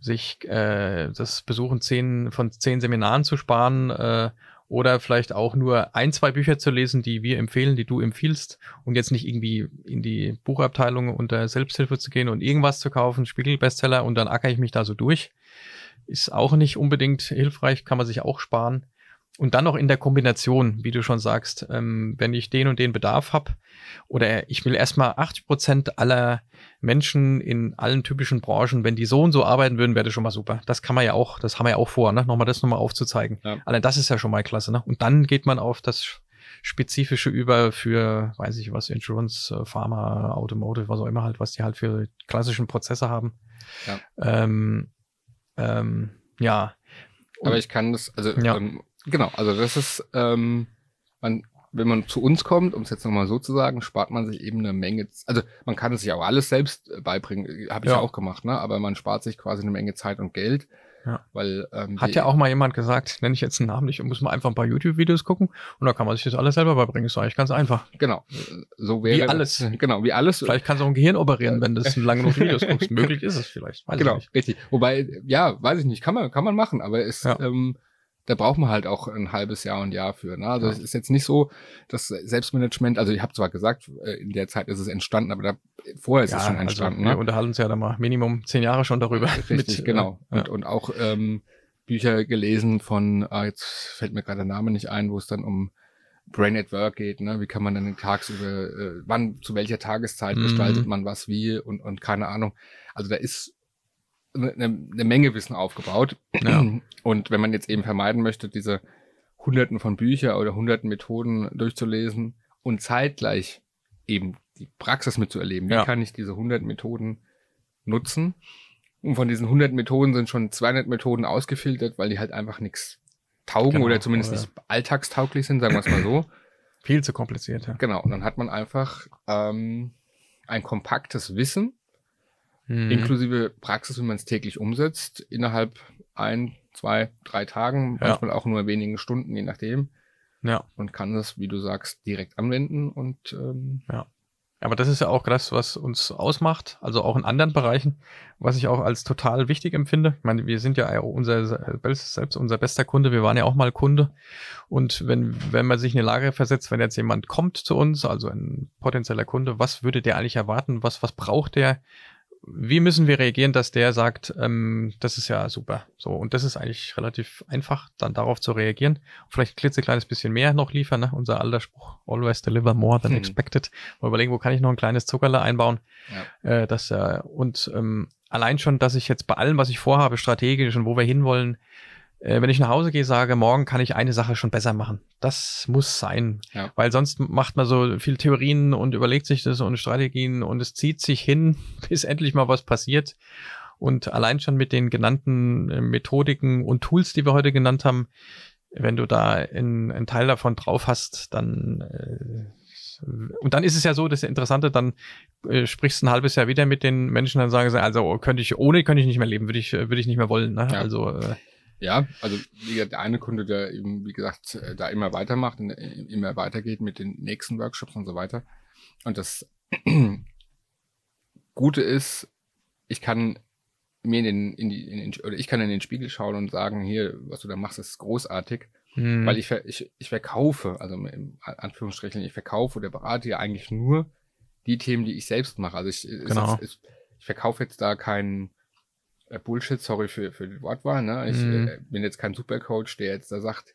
Speaker 1: sich äh, das Besuchen zehn, von zehn Seminaren zu sparen äh, oder vielleicht auch nur ein, zwei Bücher zu lesen, die wir empfehlen, die du empfiehlst und jetzt nicht irgendwie in die Buchabteilung unter Selbsthilfe zu gehen und irgendwas zu kaufen, Spiegel-Bestseller und dann acker ich mich da so durch. Ist auch nicht unbedingt hilfreich, kann man sich auch sparen. Und dann noch in der Kombination, wie du schon sagst, ähm, wenn ich den und den Bedarf habe oder ich will erstmal 80 Prozent aller Menschen in allen typischen Branchen, wenn die so und so arbeiten würden, wäre das schon mal super. Das kann man ja auch, das haben wir ja auch vor, ne? nochmal das nochmal aufzuzeigen.
Speaker 2: Ja.
Speaker 1: Allein das ist ja schon mal klasse. Ne? Und dann geht man auf das Spezifische über für, weiß ich was, Insurance, äh, Pharma, Automotive, was auch immer halt, was die halt für klassischen Prozesse haben.
Speaker 2: Ja.
Speaker 1: Ähm, ähm, ja.
Speaker 2: Aber ich kann das, also
Speaker 1: Ja.
Speaker 2: ähm, genau, also das ist, ähm, man, wenn man zu uns kommt, um es jetzt nochmal so zu sagen, spart man sich eben eine Menge, also man kann es sich auch alles selbst äh, beibringen, habe ich ja.
Speaker 1: Ja.
Speaker 2: auch gemacht, ne? aber man spart sich quasi eine Menge Zeit und Geld,
Speaker 1: Ja.
Speaker 2: weil ähm,
Speaker 1: Hat ja auch mal jemand gesagt, nenne ich jetzt einen Namen nicht, muss man einfach ein paar YouTube-Videos gucken und da kann man sich das alles selber beibringen. Ist eigentlich ganz einfach.
Speaker 2: genau, äh, so wäre
Speaker 1: Wie alles.
Speaker 2: genau, wie alles,
Speaker 1: Vielleicht kannst du auch ein Gehirn operieren, wenn du lange genug Videos guckst. Möglich ist es vielleicht. Weiß
Speaker 2: genau,
Speaker 1: ich nicht.
Speaker 2: richtig. Wobei, ja, weiß ich nicht, kann man, kann man machen, aber es,
Speaker 1: Ja.
Speaker 2: ähm, da braucht man halt auch ein halbes Jahr und Jahr für. Ne? Also
Speaker 1: Ja.
Speaker 2: es ist jetzt nicht so, dass Selbstmanagement, also ich habe zwar gesagt, äh, in der Zeit ist es entstanden, aber da, vorher ist es schon entstanden.
Speaker 1: also, wir
Speaker 2: ne?
Speaker 1: unterhalten uns ja da mal Minimum zehn Jahre schon darüber.
Speaker 2: Richtig,
Speaker 1: Mit,
Speaker 2: genau.
Speaker 1: Äh,
Speaker 2: Und, und auch ähm, Bücher gelesen von, ah, jetzt fällt mir gerade der Name nicht ein, wo es dann um Brain at Work geht, ne? Wie kann man dann tagsüber, äh, wann, zu welcher Tageszeit
Speaker 1: Mhm.
Speaker 2: gestaltet man was wie und, und keine Ahnung. Also da ist eine, eine Menge Wissen aufgebaut.
Speaker 1: Ja.
Speaker 2: Und wenn man jetzt eben vermeiden möchte, diese hunderten von Büchern oder hunderten Methoden durchzulesen und zeitgleich eben die Praxis mitzuerleben, wie
Speaker 1: Ja.
Speaker 2: kann ich diese hunderten Methoden nutzen? Und von diesen 100 Methoden sind schon 200 Methoden ausgefiltert, weil die halt einfach nichts taugen
Speaker 1: Genau,
Speaker 2: oder zumindest
Speaker 1: oder-
Speaker 2: nicht alltagstauglich sind, sagen wir es mal so.
Speaker 1: Viel zu kompliziert, ja.
Speaker 2: Genau, und dann hat man einfach ähm, ein kompaktes Wissen,
Speaker 1: Mhm.
Speaker 2: inklusive Praxis, wie man es täglich umsetzt, innerhalb ein, zwei, drei Tagen,
Speaker 1: Ja.
Speaker 2: manchmal auch nur wenigen Stunden, je nachdem,
Speaker 1: Ja.
Speaker 2: und kann das, wie du sagst, direkt anwenden und ähm,
Speaker 1: Aber das ist ja auch das, was uns ausmacht, also auch in anderen Bereichen, was ich auch als total wichtig empfinde. Ich meine, wir sind ja unser selbst unser bester Kunde, wir waren ja auch mal Kunde. Und wenn, wenn man sich in eine Lage versetzt, wenn jetzt jemand kommt zu uns, also ein potenzieller Kunde, was würde der eigentlich erwarten? Was, was braucht der? Wie müssen wir reagieren, dass der sagt, ähm, das ist ja super. So, und das ist eigentlich relativ einfach, dann darauf zu reagieren. Vielleicht ein klitzekleines bisschen mehr noch liefern, ne? Unser alter Spruch, always deliver more than
Speaker 2: Hm.
Speaker 1: expected. Mal überlegen, wo kann ich noch ein kleines Zuckerle einbauen. Äh, das, äh, und ähm, allein schon, dass ich jetzt bei allem, was ich vorhabe, strategisch und wo wir hinwollen, äh, wenn ich nach Hause gehe, sage, morgen kann ich eine Sache schon besser machen. Das muss sein.
Speaker 2: Ja.
Speaker 1: Weil sonst macht man so viel Theorien und überlegt sich das und Strategien und es zieht sich hin, bis endlich mal was passiert. Und allein schon mit den genannten äh, Methodiken und Tools, die wir heute genannt haben, wenn du da einen Teil davon drauf hast, dann äh, und dann ist es ja so, das Interessante, dann äh, sprichst du ein halbes Jahr wieder mit den Menschen, dann sagen sie, also könnte ich, ohne könnte ich nicht mehr leben, würde ich, würde ich nicht mehr wollen. Ne?
Speaker 2: Ja.
Speaker 1: Also äh,
Speaker 2: ja, also wie gesagt, der eine Kunde, der eben, wie gesagt, äh, da immer weitermacht und äh, immer weitergeht mit den nächsten Workshops und so weiter. Und das Gute ist, ich kann mir in den, in die, in den, oder ich kann in den Spiegel schauen und sagen, hier, was du da machst, ist großartig.
Speaker 1: hm,
Speaker 2: Weil ich, ich, ich verkaufe, also im Anführungsstrichen, ich verkaufe oder berate ja eigentlich nur die Themen, die ich selbst mache. Also ich,
Speaker 1: Genau.
Speaker 2: es, ich verkaufe jetzt da keinen Bullshit, sorry für, für die Wortwahl. Ne? Ich
Speaker 1: Mhm.
Speaker 2: äh, bin jetzt kein Supercoach, der jetzt da sagt,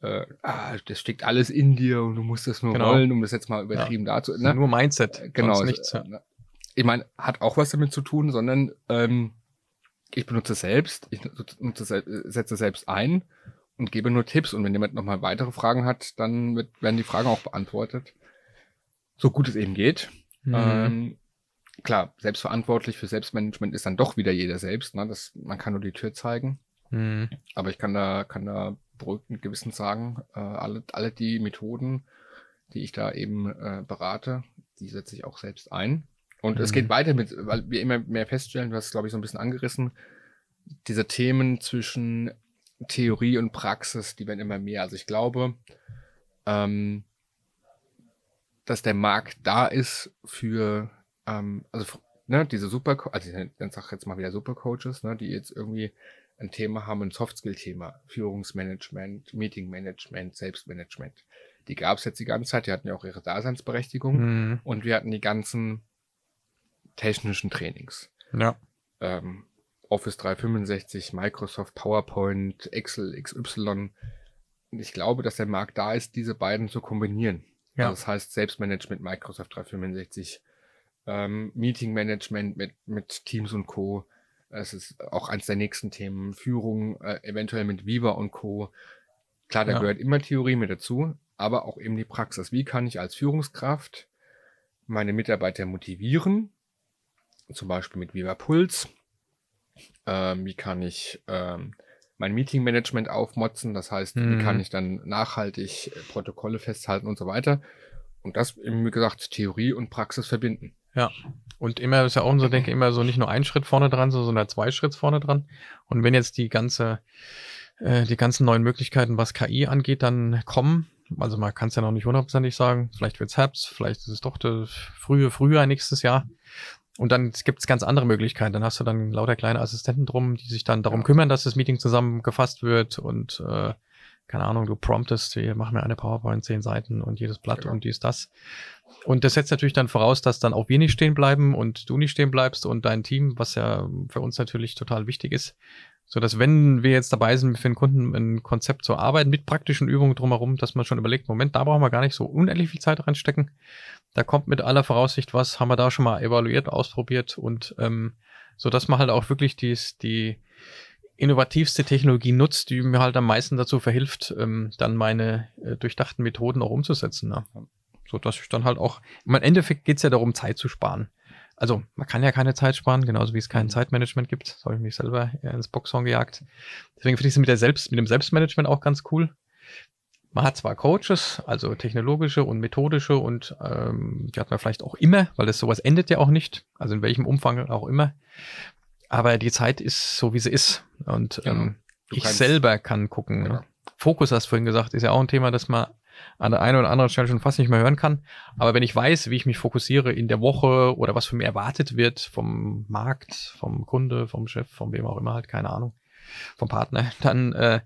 Speaker 2: äh, ah, das steckt alles in dir und du musst das nur
Speaker 1: Genau.
Speaker 2: wollen, um das jetzt mal übertrieben dazu. Ne?
Speaker 1: nur Mindset,
Speaker 2: Äh, Genau.
Speaker 1: nichts. Ja.
Speaker 2: äh, Ich meine, hat auch was damit zu tun, sondern ähm, ich benutze es selbst, ich nutze, setze selbst ein und gebe nur Tipps. Und wenn jemand nochmal weitere Fragen hat, dann wird, werden die Fragen auch beantwortet. So gut es eben geht.
Speaker 1: Mhm.
Speaker 2: Ähm, klar, selbstverantwortlich für Selbstmanagement ist dann doch wieder jeder selbst. Ne? Das, man kann nur die Tür zeigen.
Speaker 1: Mhm.
Speaker 2: Aber ich kann da, kann da beruhigt mit Gewissen sagen, äh, alle, alle die Methoden, die ich da eben äh, berate, die setze ich auch selbst ein. Und es
Speaker 1: Mhm.
Speaker 2: geht weiter mit, weil wir immer mehr feststellen, du hast es, glaube ich, so ein bisschen angerissen, diese Themen zwischen Theorie und Praxis, die werden immer mehr. Also ich glaube, ähm, dass der Markt da ist für, ähm, also ne, diese Super, also ich dann sag jetzt mal wieder Supercoaches, ne, die jetzt irgendwie ein Thema haben, ein Softskill-Thema, Führungsmanagement, Meetingmanagement, Selbstmanagement. Die gab es jetzt die ganze Zeit, die hatten ja auch ihre Daseinsberechtigung
Speaker 1: Mhm.
Speaker 2: und wir hatten die ganzen technischen Trainings.
Speaker 1: Ja.
Speaker 2: Ähm, Office 365, Microsoft, PowerPoint, Excel, XY. Und ich glaube, dass der Markt da ist, diese beiden zu kombinieren.
Speaker 1: Ja.
Speaker 2: Also das heißt Selbstmanagement, Microsoft 365, ähm, Meeting Management mit, mit Teams und Co. Es ist auch eins der nächsten Themen. Führung, äh, eventuell mit Viva und Co. Klar, da
Speaker 1: Ja.
Speaker 2: gehört immer Theorie mit dazu, aber auch eben die Praxis. Wie kann ich als Führungskraft meine Mitarbeiter motivieren? Zum Beispiel mit Viva Puls. Ähm, wie kann ich ähm, mein Meeting-Management aufmotzen? Das heißt,
Speaker 1: Mhm.
Speaker 2: wie kann ich dann nachhaltig Protokolle festhalten und so weiter? Und das, eben, wie gesagt, Theorie und Praxis verbinden.
Speaker 1: Und immer ist ja auch so, denke ich, immer so nicht nur ein Schritt vorne dran, so- sondern zwei Schritt vorne dran. Und wenn jetzt die ganze, äh, die ganzen neuen Möglichkeiten, was KI angeht, dann kommen, also man kann es ja noch nicht hundertprozentig sagen, vielleicht wird's Herbst, vielleicht ist es doch das frühe Frühjahr nächstes Jahr. Und dann gibt's ganz andere Möglichkeiten. Dann hast du dann lauter kleine Assistenten drum, die sich dann darum
Speaker 2: Ja.
Speaker 1: kümmern, dass das Meeting zusammengefasst wird und äh, keine Ahnung, du promptest, hier, mach mir eine PowerPoint, zehn Seiten und jedes Blatt
Speaker 2: Genau.
Speaker 1: und dies, das. Und das setzt natürlich dann voraus, dass dann auch wir nicht stehen bleiben und du nicht stehen bleibst und dein Team, was ja für uns natürlich total wichtig ist. So dass wenn wir jetzt dabei sind, für den Kunden ein Konzept zu arbeiten mit praktischen Übungen drumherum, dass man schon überlegt, Moment, da brauchen wir gar nicht so unendlich viel Zeit reinstecken. Da kommt mit aller Voraussicht was, haben wir da schon mal evaluiert, ausprobiert und ähm, so dass man halt auch wirklich dies, die innovativste Technologie nutzt, die mir halt am meisten dazu verhilft, ähm, dann meine äh, durchdachten Methoden auch umzusetzen. Ne? So dass ich dann halt auch, im Endeffekt geht's ja darum, Zeit zu sparen. Also man kann ja keine Zeit sparen, genauso wie es kein
Speaker 2: Mhm.
Speaker 1: Zeitmanagement gibt. Das habe ich mich selber eher ins Boxhorn gejagt. Deswegen finde ich es mit, der Selbst, mit dem Selbstmanagement auch ganz cool. Man hat zwar Coaches, also technologische und methodische und ähm, die hat man vielleicht auch immer, weil das sowas endet ja auch nicht, also in welchem Umfang auch immer. Aber die Zeit ist so, wie sie ist. Und
Speaker 2: Genau.
Speaker 1: ähm,
Speaker 2: Du
Speaker 1: ich selber kann gucken.
Speaker 2: Genau.
Speaker 1: Ne? Fokus hast du vorhin gesagt, ist ja auch ein Thema, das man an der einen oder anderen Stelle schon fast nicht mehr hören kann. Aber wenn ich weiß, wie ich mich fokussiere in der Woche oder was von mir erwartet wird vom Markt, vom Kunde, vom Chef, von wem auch immer halt, keine Ahnung, vom Partner, dann, äh,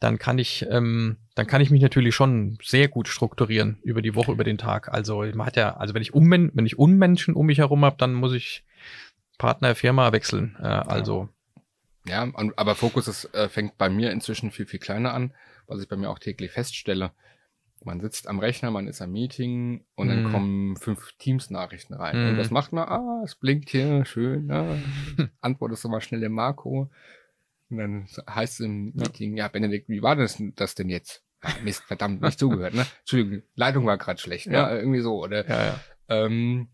Speaker 1: dann kann ich, ähm, dann kann ich mich natürlich schon sehr gut strukturieren über die Woche, über den Tag. Also man hat ja, also wenn ich Unmen wenn ich Unmenschen um mich herum habe, dann muss ich Partner, Firma wechseln. Äh, also
Speaker 2: Ja, aber Fokus ist, äh, fängt bei mir inzwischen viel, viel kleiner an, was ich bei mir auch täglich feststelle. Man sitzt am Rechner, man ist am Meeting und dann
Speaker 1: Mhm.
Speaker 2: kommen fünf Teams-Nachrichten rein.
Speaker 1: Mhm.
Speaker 2: Und was macht man? Ah, es blinkt hier, schön. Ja. Antwortest du mal schnell dem Marco. Und dann heißt es im
Speaker 1: Ja.
Speaker 2: Meeting, ja, Benedikt, wie war das, denn- das denn jetzt? Ah, Mist, verdammt, nicht zugehört, ne? Entschuldigung, Leitung war gerade schlecht, ne?
Speaker 1: Ja.
Speaker 2: Irgendwie so, oder?
Speaker 1: ja, ja.
Speaker 2: Ähm,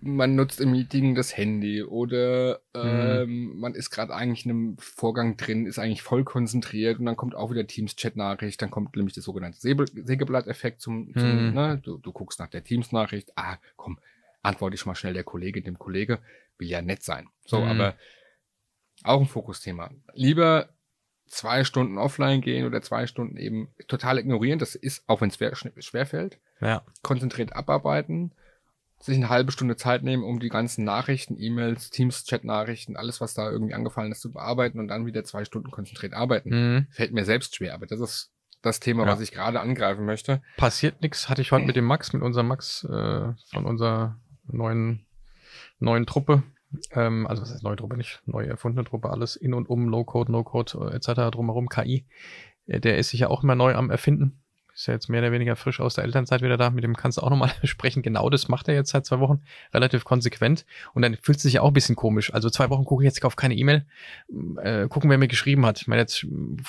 Speaker 2: man nutzt im Meeting das Handy oder ähm, mhm. man ist gerade eigentlich in einem Vorgang drin, ist eigentlich voll konzentriert und dann kommt auch wieder Teams-Chat-Nachricht, dann kommt nämlich der sogenannte Sägeblatt-Effekt zum, zum mhm. ne? du, du guckst nach der Teams-Nachricht, ah, komm, antworte ich mal schnell der Kollegin, dem Kollege, will ja nett sein. So, mhm. aber auch ein Fokusthema. Lieber zwei Stunden offline gehen oder zwei Stunden eben total ignorieren, das ist, auch wenn es schwer, schwer fällt,
Speaker 1: ja.
Speaker 2: konzentriert abarbeiten sich eine halbe Stunde Zeit nehmen, um die ganzen Nachrichten, E-Mails, Teams, Chat-Nachrichten, alles, was da irgendwie angefallen ist, zu bearbeiten und dann wieder zwei Stunden konzentriert arbeiten. Mhm. Fällt mir selbst schwer, aber das ist das Thema, ja. was ich gerade angreifen möchte.
Speaker 1: Passiert nichts, hatte ich heute mit dem Max, mit unserem Max äh, von unserer neuen, neuen Truppe. Ähm, also was heißt neue Truppe, nicht neu erfundene Truppe, alles in und um Low-Code, No-Code äh, etc. drumherum, KI. Äh, der ist sich ja auch immer neu am Erfinden ist ja jetzt mehr oder weniger frisch aus der Elternzeit wieder da, mit dem kannst du auch nochmal sprechen. Genau das macht er jetzt seit zwei Wochen relativ konsequent und dann fühlt es sich ja auch ein bisschen komisch. Also zwei Wochen gucke ich jetzt auf keine E-Mail, äh, gucken, wer mir geschrieben hat. Ich meine, jetzt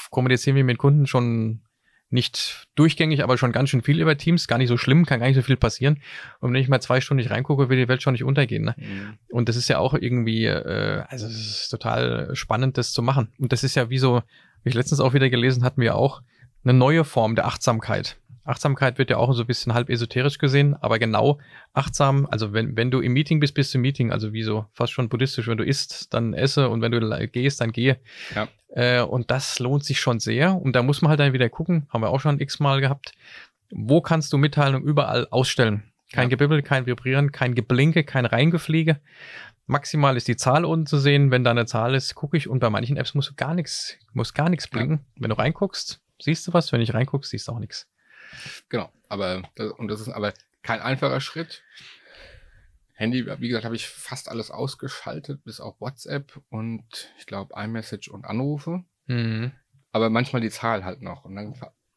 Speaker 1: kommunizieren wir mit Kunden schon nicht durchgängig, aber schon ganz schön viel über Teams, gar nicht so schlimm, kann gar nicht so viel passieren. Und wenn ich mal zwei Stunden nicht reingucke, will die Welt schon nicht untergehen. Ne? Mhm. Und das ist ja auch irgendwie, äh, also es ist total spannend, das zu machen. Und das ist ja wie so, wie ich letztens auch wieder gelesen, hatten wir auch, eine neue Form der Achtsamkeit. Achtsamkeit wird ja auch so ein bisschen halb esoterisch gesehen, aber genau achtsam, also wenn, wenn du im Meeting bist, bist du im Meeting, also wie so fast schon buddhistisch, wenn du isst, dann esse und wenn du gehst, dann gehe. Ja. Äh, und das lohnt sich schon sehr und da muss man halt dann wieder gucken, haben wir auch schon x-mal gehabt, wo kannst du Mitteilungen überall ausstellen? Kein ja. Gebibbel, kein Vibrieren, kein Geblinke, kein Reingefliege. Maximal ist die Zahl unten zu sehen. Wenn da eine Zahl ist, gucke ich und bei manchen Apps musst du gar nichts, muss gar nichts blinken. Ja. Wenn du reinguckst, siehst du was, wenn ich reinguckst, siehst du auch nichts.
Speaker 2: Genau, aber und das ist aber kein einfacher Schritt. Handy, wie gesagt, habe ich fast alles ausgeschaltet, bis auf WhatsApp und ich glaube iMessage und Anrufe. Mhm. Aber manchmal die Zahl halt noch. Und dann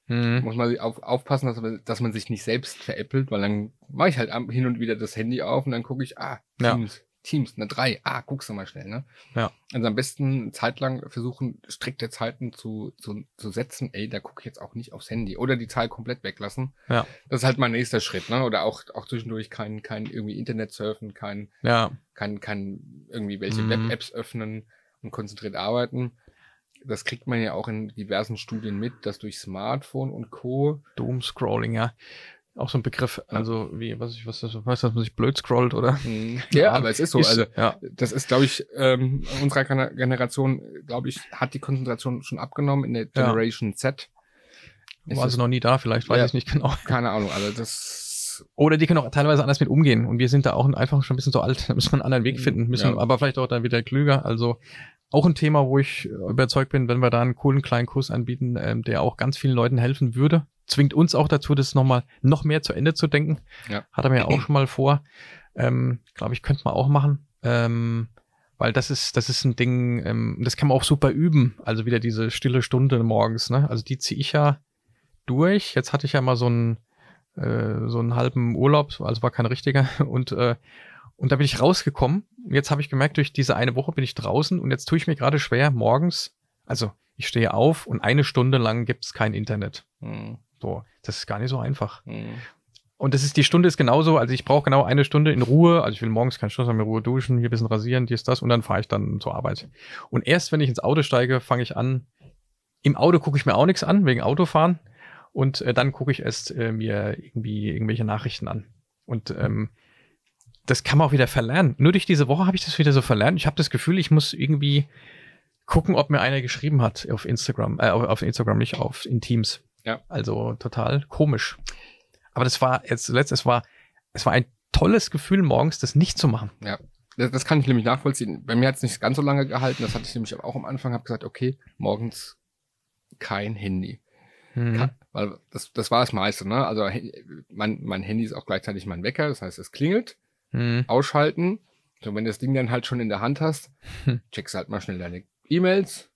Speaker 2: mhm. muss man auf, aufpassen, dass man, dass man sich nicht selbst veräppelt, weil dann mache ich halt hin und wieder das Handy auf und dann gucke ich, ah, Teams, ja. Teams, eine 3. Ah, guckst du mal schnell, ne?
Speaker 1: Ja.
Speaker 2: Also am besten zeitlang versuchen, strikte Zeiten zu, zu, zu setzen. Ey, da gucke ich jetzt auch nicht aufs Handy. Oder die Zahl komplett weglassen.
Speaker 1: Ja.
Speaker 2: Das ist halt mein nächster Schritt, ne? Oder auch, auch zwischendurch kein, kein irgendwie Internet surfen, kein,
Speaker 1: ja.
Speaker 2: kein, kein irgendwie welche mhm. Web-Apps öffnen und konzentriert arbeiten. Das kriegt man ja auch in diversen Studien mit, dass durch Smartphone und Co.
Speaker 1: Doom-Scrolling, ja auch so ein Begriff, also wie, was ich, was das weiß, dass man sich blöd scrollt oder.
Speaker 2: Mhm. Ja, aber es ist so. Ist, also ja. das ist, glaube ich, ähm, unserer Generation, glaube ich, hat die Konzentration schon abgenommen in der Generation ja. Z.
Speaker 1: War also noch nie da, vielleicht weiß ja, ich nicht genau.
Speaker 2: Keine Ahnung, also das.
Speaker 1: Oder die können auch teilweise anders mit umgehen. Und wir sind da auch einfach schon ein bisschen so alt. Da müssen wir einen anderen Weg mhm. finden, müssen, aber vielleicht auch dann wieder klüger. Also auch ein Thema, wo ich überzeugt bin, wenn wir da einen coolen kleinen Kurs anbieten, ähm, der auch ganz vielen Leuten helfen würde, zwingt uns auch dazu, das nochmal noch mehr zu Ende zu denken. Ja. Hat er mir auch schon mal vor. Ähm, Glaube ich, könnte man auch machen. Ähm, weil das ist, das ist ein Ding, ähm, das kann man auch super üben. Also wieder diese stille Stunde morgens, ne? Also die ziehe ich ja durch. Jetzt hatte ich ja mal so einen, äh, so einen halben Urlaub, also war kein richtiger. Und, äh, und da bin ich rausgekommen. Jetzt habe ich gemerkt, durch diese eine Woche bin ich draußen und jetzt tue ich mir gerade schwer, morgens, also ich stehe auf und eine Stunde lang gibt es kein Internet. Mhm. So, das ist gar nicht so einfach. Mhm. Und das ist, die Stunde ist genauso, also ich brauche genau eine Stunde in Ruhe, also ich will morgens keinen Schluss haben, in Ruhe duschen, hier ein bisschen rasieren, dies, das und dann fahre ich dann zur Arbeit. Und erst wenn ich ins Auto steige, fange ich an, im Auto gucke ich mir auch nichts an, wegen Autofahren und äh, dann gucke ich erst äh, mir irgendwie irgendwelche Nachrichten an. Und ähm, das kann man auch wieder verlernen. Nur durch diese Woche habe ich das wieder so verlernt. Ich habe das Gefühl, ich muss irgendwie gucken, ob mir einer geschrieben hat auf Instagram, äh, auf Instagram nicht, auf in Teams.
Speaker 2: Ja.
Speaker 1: Also total komisch. Aber das war jetzt zuletzt, es war, es war ein tolles Gefühl, morgens das nicht zu machen.
Speaker 2: Ja. Das, das kann ich nämlich nachvollziehen. Bei mir hat es nicht ganz so lange gehalten. Das hatte ich nämlich auch am Anfang, habe gesagt, okay, morgens kein Handy. Mhm. Kann, weil das, das war das meiste, ne? Also mein, mein Handy ist auch gleichzeitig mein Wecker, das heißt, es klingelt, mhm. ausschalten. So, wenn du das Ding dann halt schon in der Hand hast, checkst halt mal schnell deine E-Mails,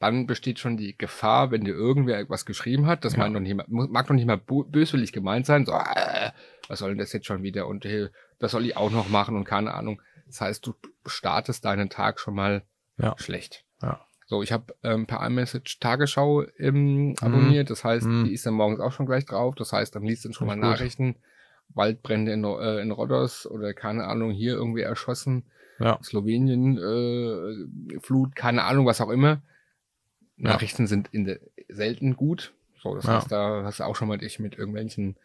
Speaker 2: dann besteht schon die Gefahr, wenn dir irgendwer etwas geschrieben hat, das ja. mag, noch nicht mal, mag noch nicht mal böswillig gemeint sein, so, äh, was soll denn das jetzt schon wieder und hey, das soll ich auch noch machen und keine Ahnung. Das heißt, du startest deinen Tag schon mal ja. schlecht.
Speaker 1: Ja.
Speaker 2: So, ich habe ähm, per iMessage Tagesschau ähm, abonniert, das heißt, mhm. die ist dann morgens auch schon gleich drauf, das heißt, dann liest du schon mal Nachrichten Waldbrände in, äh, in Rhodos oder keine Ahnung, hier irgendwie erschossen.
Speaker 1: Ja.
Speaker 2: Slowenien, äh, Flut, keine Ahnung, was auch immer.
Speaker 1: Ja.
Speaker 2: Nachrichten sind in der, selten gut. So, das
Speaker 1: Ja.
Speaker 2: heißt, da hast du auch schon mal dich mit irgendwelchen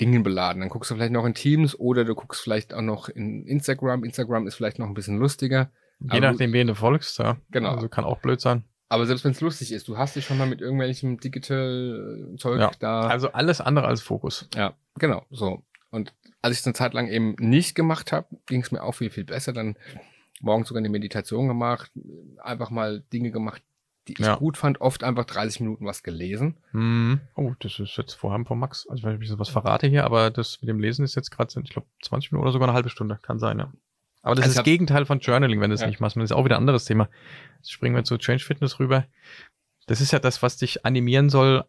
Speaker 2: Dingen beladen. Dann guckst du vielleicht noch in Teams oder du guckst vielleicht auch noch in Instagram. Instagram ist vielleicht noch ein bisschen lustiger.
Speaker 1: Je nachdem, wen du folgst, ja.
Speaker 2: Genau.
Speaker 1: Also kann auch blöd sein.
Speaker 2: Aber selbst wenn es lustig ist, du hast dich schon mal mit irgendwelchem Digital-Zeug
Speaker 1: Ja.
Speaker 2: da.
Speaker 1: Also alles andere als Fokus.
Speaker 2: Ja, genau, so. Und als ich es eine Zeit lang eben nicht gemacht habe, ging es mir auch viel, viel besser. Dann morgens sogar eine Meditation gemacht, einfach mal Dinge gemacht, die ich
Speaker 1: Ja.
Speaker 2: gut fand, oft einfach 30 Minuten was gelesen.
Speaker 1: Hm. Oh, das ist jetzt Vorhaben von Max. Also ich weiß nicht, ob ich so was verrate hier, aber das mit dem Lesen ist jetzt gerade, ich glaube, 20 Minuten oder sogar eine halbe Stunde. Kann sein, ja. Aber das
Speaker 2: Also
Speaker 1: ist das Gegenteil von Journaling, wenn du es
Speaker 2: Ja.
Speaker 1: nicht machst. Das ist auch wieder ein anderes Thema. Jetzt springen wir zu Change Fitness rüber. Das ist ja das, was dich animieren soll,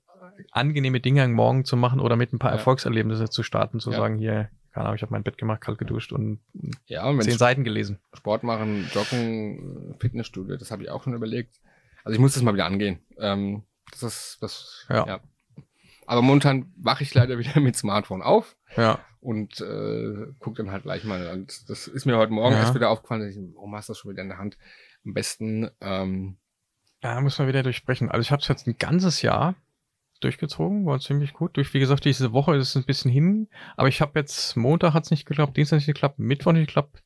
Speaker 1: angenehme Dinge am Morgen zu machen oder mit ein paar
Speaker 2: Ja.
Speaker 1: Erfolgserlebnisse zu starten, zu sagen, hier, keine Ahnung, ich habe mein Bett gemacht, kalt geduscht und
Speaker 2: Ja, und wenn
Speaker 1: zehn Seiten gelesen.
Speaker 2: Sport machen, Joggen, Fitnessstudio, das habe ich auch schon überlegt. Also ich muss das mal wieder angehen. Ähm, das ist, das,
Speaker 1: Ja.
Speaker 2: ja. Aber momentan wache ich leider wieder mit Smartphone auf.
Speaker 1: Ja.
Speaker 2: und äh, guck dann halt gleich mal. Und das ist mir heute Morgen
Speaker 1: Ja.
Speaker 2: erst wieder aufgefallen, dass ich, warum hast du das schon wieder in der Hand? Am besten, ähm,
Speaker 1: Ja, muss man wieder durchsprechen. Also ich habe es jetzt ein ganzes Jahr durchgezogen, war ziemlich gut. Durch, wie gesagt, diese Woche ist es ein bisschen hin, aber ich habe jetzt Montag hat es nicht geklappt, Dienstag nicht geklappt, Mittwoch nicht geklappt.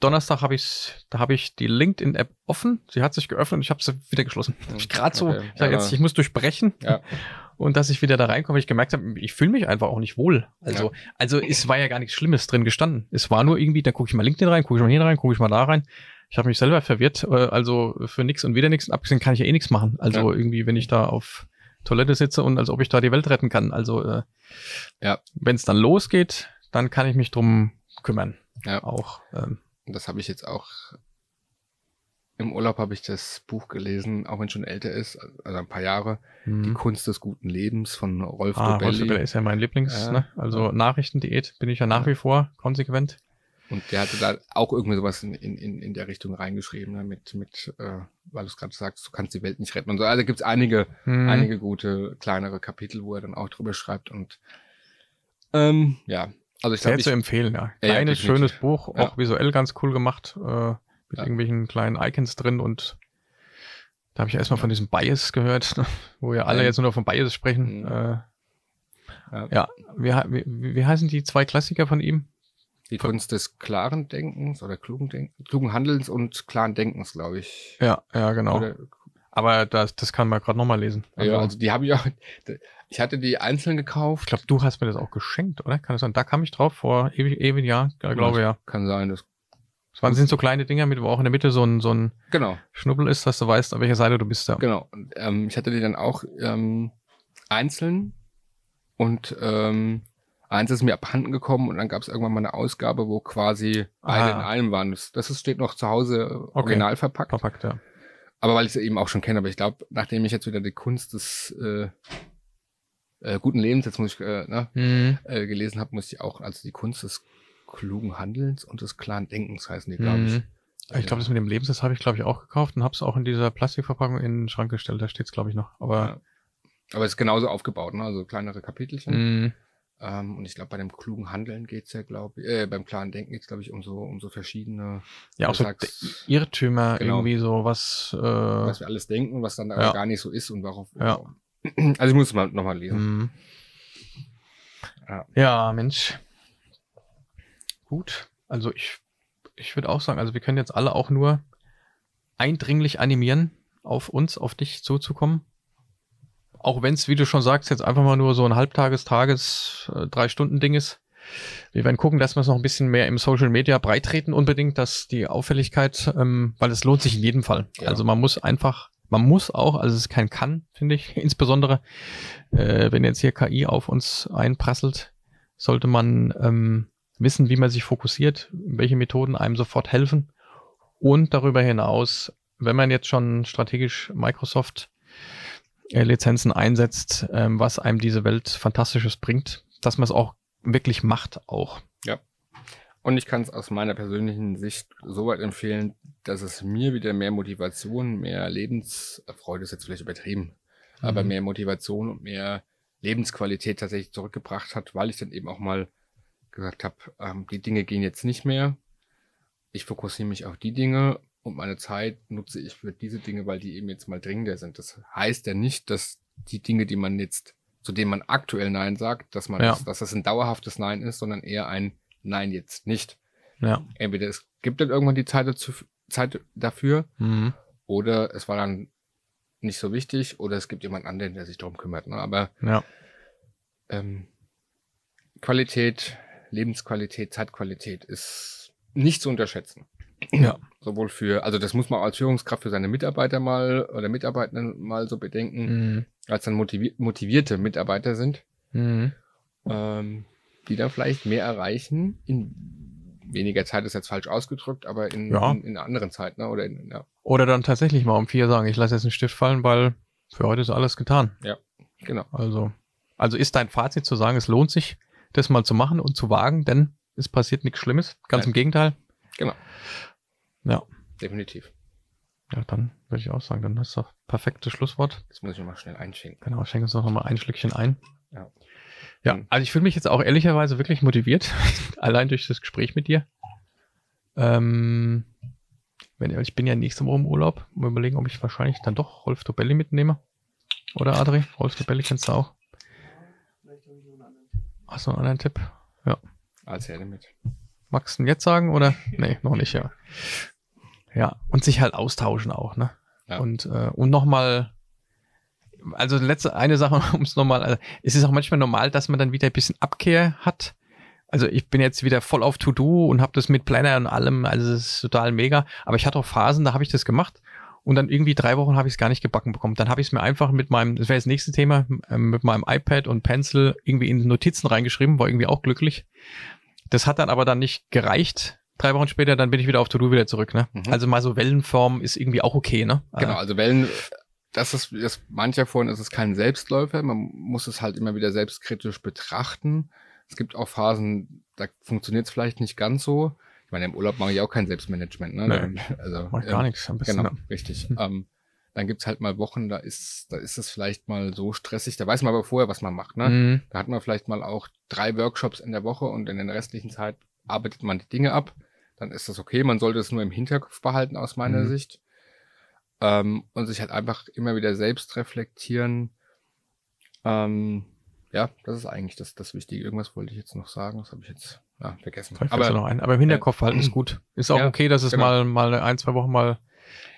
Speaker 1: Donnerstag habe ich, da habe ich die LinkedIn-App offen. Sie hat sich geöffnet und ich habe sie wieder geschlossen. Hab ich gerade so,
Speaker 2: Okay.
Speaker 1: ich
Speaker 2: Ja.
Speaker 1: jetzt, ich muss durchbrechen.
Speaker 2: Ja.
Speaker 1: Und dass ich wieder da reinkomme, weil ich gemerkt habe, ich fühle mich einfach auch nicht wohl. Also, also es war ja gar nichts Schlimmes drin gestanden. Es war nur irgendwie, da gucke ich mal LinkedIn rein, gucke ich mal hier rein, gucke ich mal da rein. Ich habe mich selber verwirrt. Äh, also für nix und wieder nichts. Abgesehen kann ich ja eh nichts machen. Also
Speaker 2: Ja.
Speaker 1: irgendwie, wenn ich da auf Toilette sitze und als ob ich da die Welt retten kann. Also äh,
Speaker 2: Ja.
Speaker 1: wenn es dann losgeht, dann kann ich mich drum kümmern.
Speaker 2: Ja.
Speaker 1: Auch. Ähm,
Speaker 2: das habe ich jetzt auch im Urlaub habe ich das Buch gelesen, auch wenn es schon älter ist, also ein paar Jahre. Die
Speaker 1: hm.
Speaker 2: Kunst des guten Lebens von Rolf
Speaker 1: Ah, Rolf
Speaker 2: Dobelli.
Speaker 1: Dobelli ist ja mein Lieblings,
Speaker 2: Ja.
Speaker 1: ne? Also. Nachrichtendiät bin ich ja nach wie vor konsequent.
Speaker 2: Und der hatte da auch irgendwie sowas in, in, in in der Richtung reingeschrieben, ne? mit, mit äh, weil du es gerade sagst, du kannst die Welt nicht retten und so. Also gibt es einige,
Speaker 1: Hm.
Speaker 2: einige gute kleinere Kapitel, wo er dann auch drüber schreibt und ähm, ja, also ich
Speaker 1: Sehr
Speaker 2: glaube,
Speaker 1: zu
Speaker 2: ich,
Speaker 1: empfehlen, ja.
Speaker 2: Ja, ja,
Speaker 1: Kleines,
Speaker 2: definitiv.
Speaker 1: schönes Buch,
Speaker 2: Ja.
Speaker 1: auch visuell ganz cool gemacht, äh, mit
Speaker 2: Ja.
Speaker 1: irgendwelchen kleinen Icons drin und da habe ich erstmal von diesem Bias gehört, wo ja alle
Speaker 2: Ja.
Speaker 1: jetzt nur noch von Bias sprechen.
Speaker 2: Mhm.
Speaker 1: Äh,
Speaker 2: Ja.
Speaker 1: ja, wie, wie, wie heißen die zwei Klassiker von ihm?
Speaker 2: die Kunst des klaren Denkens oder klugen, Denk klugen Handelns und klaren Denkens, glaube ich.
Speaker 1: Ja, ja, genau.
Speaker 2: Oder,
Speaker 1: Aber das, das kann man gerade nochmal lesen. Also,
Speaker 2: ja, also die habe ich auch, ich hatte die einzeln
Speaker 1: ich
Speaker 2: gekauft.
Speaker 1: glaube, du hast mir das auch geschenkt, oder? Kann das sein? Da kam ich drauf vor ewig, ewig Jahr, ja, glaube ja.
Speaker 2: Kann sein, das,
Speaker 1: Es waren, sind so kleine Dinger mit, wo auch in der Mitte so ein, so ein
Speaker 2: genau.
Speaker 1: Schnubbel ist, dass du weißt, auf welcher Seite du bist. Ja.
Speaker 2: Genau. Und, ähm, ich hatte die dann auch ähm, einzeln und ähm, eins ist mir abhanden gekommen und dann gab es irgendwann mal eine Ausgabe, wo quasi beide
Speaker 1: Ah.
Speaker 2: in einem waren. Das, das ist, steht noch zu Hause äh, original verpackt.
Speaker 1: Verpackt, ja.
Speaker 2: Aber weil ich es eben auch schon kenne, aber ich glaube, nachdem ich jetzt wieder die Kunst des äh, äh, guten Lebens, jetzt muss ich, äh, ne,
Speaker 1: Mhm.
Speaker 2: äh, gelesen habe, muss ich auch, also die Kunst des klugen Handelns und des klaren Denkens heißen die, glaube ich.
Speaker 1: Mhm. Ich glaube, das mit dem Lebens, das habe ich, glaube ich, auch gekauft und habe es auch in dieser Plastikverpackung in den Schrank gestellt. Da steht es, glaube ich, noch. Aber
Speaker 2: Ja. Aber es ist genauso aufgebaut, ne? also kleinere Kapitelchen.
Speaker 1: mh,
Speaker 2: Ähm, und ich glaube, bei dem klugen Handeln geht's ja, glaube ich, äh, beim klaren Denken geht's glaube ich, um so, um so verschiedene,
Speaker 1: ja, auch so
Speaker 2: sagst,
Speaker 1: Irrtümer
Speaker 2: Genau.
Speaker 1: irgendwie so was. Äh,
Speaker 2: was wir alles denken, was dann
Speaker 1: Ja.
Speaker 2: gar nicht so ist und warum.
Speaker 1: Ja.
Speaker 2: Also ich muss es mal nochmal lesen.
Speaker 1: mh.
Speaker 2: Ja.
Speaker 1: ja, Mensch. Gut. Also ich, ich würde auch sagen, also wir können jetzt alle auch nur eindringlich animieren, auf uns, auf dich zuzukommen. Auch wenn es, wie du schon sagst, jetzt einfach mal nur so ein Halbtages-, Tages-, äh, Drei-Stunden-Ding ist. Wir werden gucken, dass wir es noch ein bisschen mehr im Social Media breitreten, unbedingt, dass die Auffälligkeit, ähm, weil es lohnt sich in jedem Fall.
Speaker 2: Ja.
Speaker 1: Also man muss einfach, man muss auch, also es ist kein Kann, finde ich, insbesondere, äh, wenn jetzt hier KI auf uns einprasselt, sollte man ähm, wissen, wie man sich fokussiert, welche Methoden einem sofort helfen. Und darüber hinaus, wenn man jetzt schon strategisch Microsoft äh, Lizenzen einsetzt, ähm, was einem diese Welt Fantastisches bringt, dass man es auch wirklich macht auch.
Speaker 2: Und ich kann es aus meiner persönlichen Sicht so weit empfehlen, dass es mir wieder mehr Motivation, mehr Lebensfreude ist jetzt vielleicht übertrieben, aber
Speaker 1: Mhm.
Speaker 2: mehr Motivation und mehr Lebensqualität tatsächlich zurückgebracht hat, weil ich dann eben auch mal gesagt habe, ähm, die Dinge gehen jetzt nicht mehr. Ich fokussiere mich auf die Dinge und meine Zeit nutze ich für diese Dinge, weil die eben jetzt mal dringender sind. Das heißt ja nicht, dass die Dinge, die man jetzt, zu denen man aktuell Nein sagt, dass man,
Speaker 1: Ja.
Speaker 2: das, dass das ein dauerhaftes Nein ist, sondern eher ein Nein jetzt nicht.
Speaker 1: Ja.
Speaker 2: Entweder es gibt dann irgendwann die Zeit, dazu, Zeit dafür
Speaker 1: Mhm.
Speaker 2: oder es war dann nicht so wichtig oder es gibt jemand anderen, der sich darum kümmert. Ne? Aber
Speaker 1: Ja.
Speaker 2: ähm, Qualität, Lebensqualität, Zeitqualität ist nicht zu unterschätzen.
Speaker 1: Ja.
Speaker 2: Sowohl für, also das muss man als Führungskraft für seine Mitarbeiter mal oder Mitarbeitenden mal so bedenken,
Speaker 1: Mhm.
Speaker 2: als dann motivi motivierte Mitarbeiter sind,
Speaker 1: Mhm.
Speaker 2: ähm, die dann vielleicht mehr erreichen in weniger Zeit ist jetzt falsch ausgedrückt, aber in,
Speaker 1: Ja.
Speaker 2: in, in einer anderen Zeit, ne? Oder in, ja,
Speaker 1: Oder dann tatsächlich mal um vier sagen, ich lasse jetzt einen Stift fallen, weil für heute ist alles getan.
Speaker 2: genau.
Speaker 1: Also, also ist dein Fazit zu sagen, es lohnt sich, das mal zu machen und zu wagen, denn es passiert nichts Schlimmes. Ganz
Speaker 2: Nein.
Speaker 1: im Gegenteil.
Speaker 2: Genau.
Speaker 1: Ja.
Speaker 2: Definitiv.
Speaker 1: Ja, dann würde ich auch sagen, dann ist doch perfektes Schlusswort.
Speaker 2: Das muss ich mal schnell einschenken.
Speaker 1: Genau, schenk uns doch nochmal ein Schlückchen ein.
Speaker 2: Ja.
Speaker 1: Ja,
Speaker 2: Mhm.
Speaker 1: also ich fühle mich jetzt auch ehrlicherweise wirklich motiviert, allein durch das Gespräch mit dir. Ähm, wenn, ich bin ja nächste Woche im Urlaub. Mal überlegen, ob ich wahrscheinlich dann doch Rolf Dobelli mitnehme. Oder Adri? Rolf Dobelli kennst du auch. Hast du noch einen anderen Tipp?
Speaker 2: Als Herde mit.
Speaker 1: Magst du ihn jetzt sagen oder? Nee, noch nicht, ja. Ja, und sich halt austauschen auch, ne?
Speaker 2: Ja.
Speaker 1: Und, äh, und nochmal, also letzte, eine Sache, um es nochmal, also, es ist auch manchmal normal, dass man dann wieder ein bisschen Abkehr hat. Also ich bin jetzt wieder voll auf To-Do und habe das mit Planner und allem, also es ist total mega. Aber ich hatte auch Phasen, da habe ich das gemacht und dann irgendwie drei Wochen habe ich es gar nicht gebacken bekommen. Dann habe ich es mir einfach mit meinem, das wäre das nächste Thema, ähm, mit meinem iPad und Pencil irgendwie in Notizen reingeschrieben, war irgendwie auch glücklich. Das hat dann aber dann nicht gereicht. Drei Wochen später, dann bin ich wieder auf To-Do wieder zurück, ne?
Speaker 2: Mhm.
Speaker 1: Also mal so Wellenform ist irgendwie auch okay, ne?
Speaker 2: Genau,
Speaker 1: Äh,
Speaker 2: also Wellen, das ist, das mancher vorhin ist es kein Selbstläufer, man muss es halt immer wieder selbstkritisch betrachten. Es gibt auch Phasen, da funktioniert es vielleicht nicht ganz so. Ich meine, im Urlaub mache ich auch kein Selbstmanagement, ne?
Speaker 1: Nee.
Speaker 2: Also,
Speaker 1: macht gar
Speaker 2: ähm,
Speaker 1: nichts am besten.
Speaker 2: Genau,
Speaker 1: ne?
Speaker 2: richtig.
Speaker 1: Hm.
Speaker 2: Ähm, dann gibt's halt mal Wochen, da ist, da ist es vielleicht mal so stressig, da weiß man aber vorher, was man macht, ne?
Speaker 1: Mhm.
Speaker 2: Da hat man vielleicht mal auch drei Workshops in der Woche und in der restlichen Zeit arbeitet man die Dinge ab. Dann ist das okay. Man sollte es nur im Hinterkopf behalten aus meiner
Speaker 1: Mhm.
Speaker 2: Sicht. Ähm, und sich halt einfach immer wieder selbst reflektieren. Ähm, ja, das ist eigentlich das, das Wichtige. Irgendwas wollte ich jetzt noch sagen. Das habe ich jetzt ja, vergessen.
Speaker 1: Fällt noch ein. Aber im Hinterkopf halten ist gut. Ist auch
Speaker 2: Ja,
Speaker 1: okay, dass es
Speaker 2: genau.
Speaker 1: mal, mal ein, zwei Wochen mal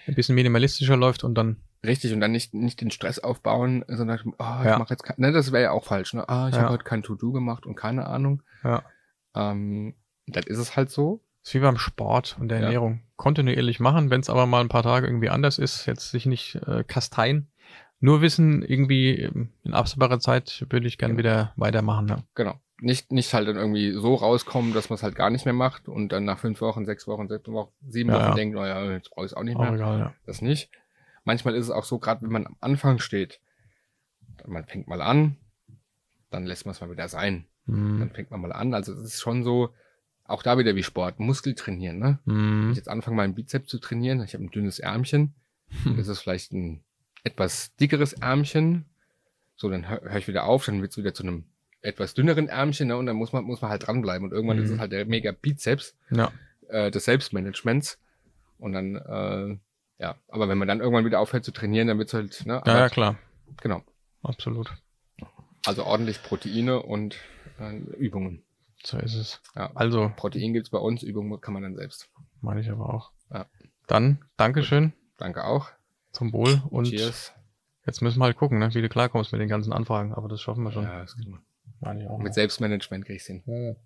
Speaker 1: ein bisschen minimalistischer läuft und dann,
Speaker 2: Richtig, und dann nicht, nicht den Stress aufbauen, sondern oh, ich
Speaker 1: Ja.
Speaker 2: mache jetzt kein, ne, das wäre ja auch falsch, ne? Ah, ich
Speaker 1: Ja.
Speaker 2: habe heute kein To-Do gemacht und keine Ahnung.
Speaker 1: ja.
Speaker 2: Ähm, dann ist es halt so.
Speaker 1: Ist wie beim Sport und der
Speaker 2: Ja.
Speaker 1: Ernährung. Kontinuierlich machen, wenn es aber mal ein paar Tage irgendwie anders ist, jetzt sich nicht äh, kasteien. Nur wissen, irgendwie ähm, in absehbarer Zeit würde ich gern
Speaker 2: Genau.
Speaker 1: wieder weitermachen. Ja.
Speaker 2: Genau. Nicht, nicht halt dann irgendwie so rauskommen, dass man es halt gar nicht mehr macht und dann nach fünf Wochen, sechs Wochen, sechs Wochen, sieben
Speaker 1: Ja,
Speaker 2: Wochen
Speaker 1: ja.
Speaker 2: denkt, naja, jetzt brauche ich es auch nicht mehr.
Speaker 1: egal, ja.
Speaker 2: Das nicht. Manchmal ist es auch so, gerade wenn man am Anfang steht, man fängt mal an, dann lässt man es mal wieder sein.
Speaker 1: Mhm.
Speaker 2: Dann fängt man mal an. Also es ist schon so, auch da wieder wie Sport, Muskel trainieren, ne? Wenn
Speaker 1: Mhm.
Speaker 2: ich jetzt anfange, meinen Bizeps zu trainieren, ich habe ein dünnes Ärmchen,
Speaker 1: Hm.
Speaker 2: das ist vielleicht ein etwas dickeres Ärmchen. So, dann höre hör ich wieder auf, dann wird es wieder zu einem etwas dünneren Ärmchen, ne? Und dann muss man, muss man halt dranbleiben. Und irgendwann
Speaker 1: Mhm.
Speaker 2: ist es halt der mega Bizeps
Speaker 1: Ja.
Speaker 2: äh, des Selbstmanagements. Und dann, äh, ja, aber wenn man dann irgendwann wieder aufhört zu trainieren, dann wird es halt, ne?
Speaker 1: ja, ja, klar.
Speaker 2: Genau.
Speaker 1: Absolut.
Speaker 2: Also ordentlich Proteine und äh, Übungen.
Speaker 1: So ist es.
Speaker 2: Ja.
Speaker 1: Also,
Speaker 2: Protein gibt's bei uns, Übungen kann man dann selbst.
Speaker 1: meine ich aber auch.
Speaker 2: Ja.
Speaker 1: Dann, Dankeschön
Speaker 2: Danke auch.
Speaker 1: zum Wohl und
Speaker 2: Cheers.
Speaker 1: jetzt müssen wir halt gucken, ne, wie du klarkommst mit den ganzen Anfragen. Aber das schaffen wir schon.
Speaker 2: Ja, das kriegen wir.
Speaker 1: Meine ich auch.
Speaker 2: Mit Selbstmanagement krieg ich's hin.
Speaker 1: noch.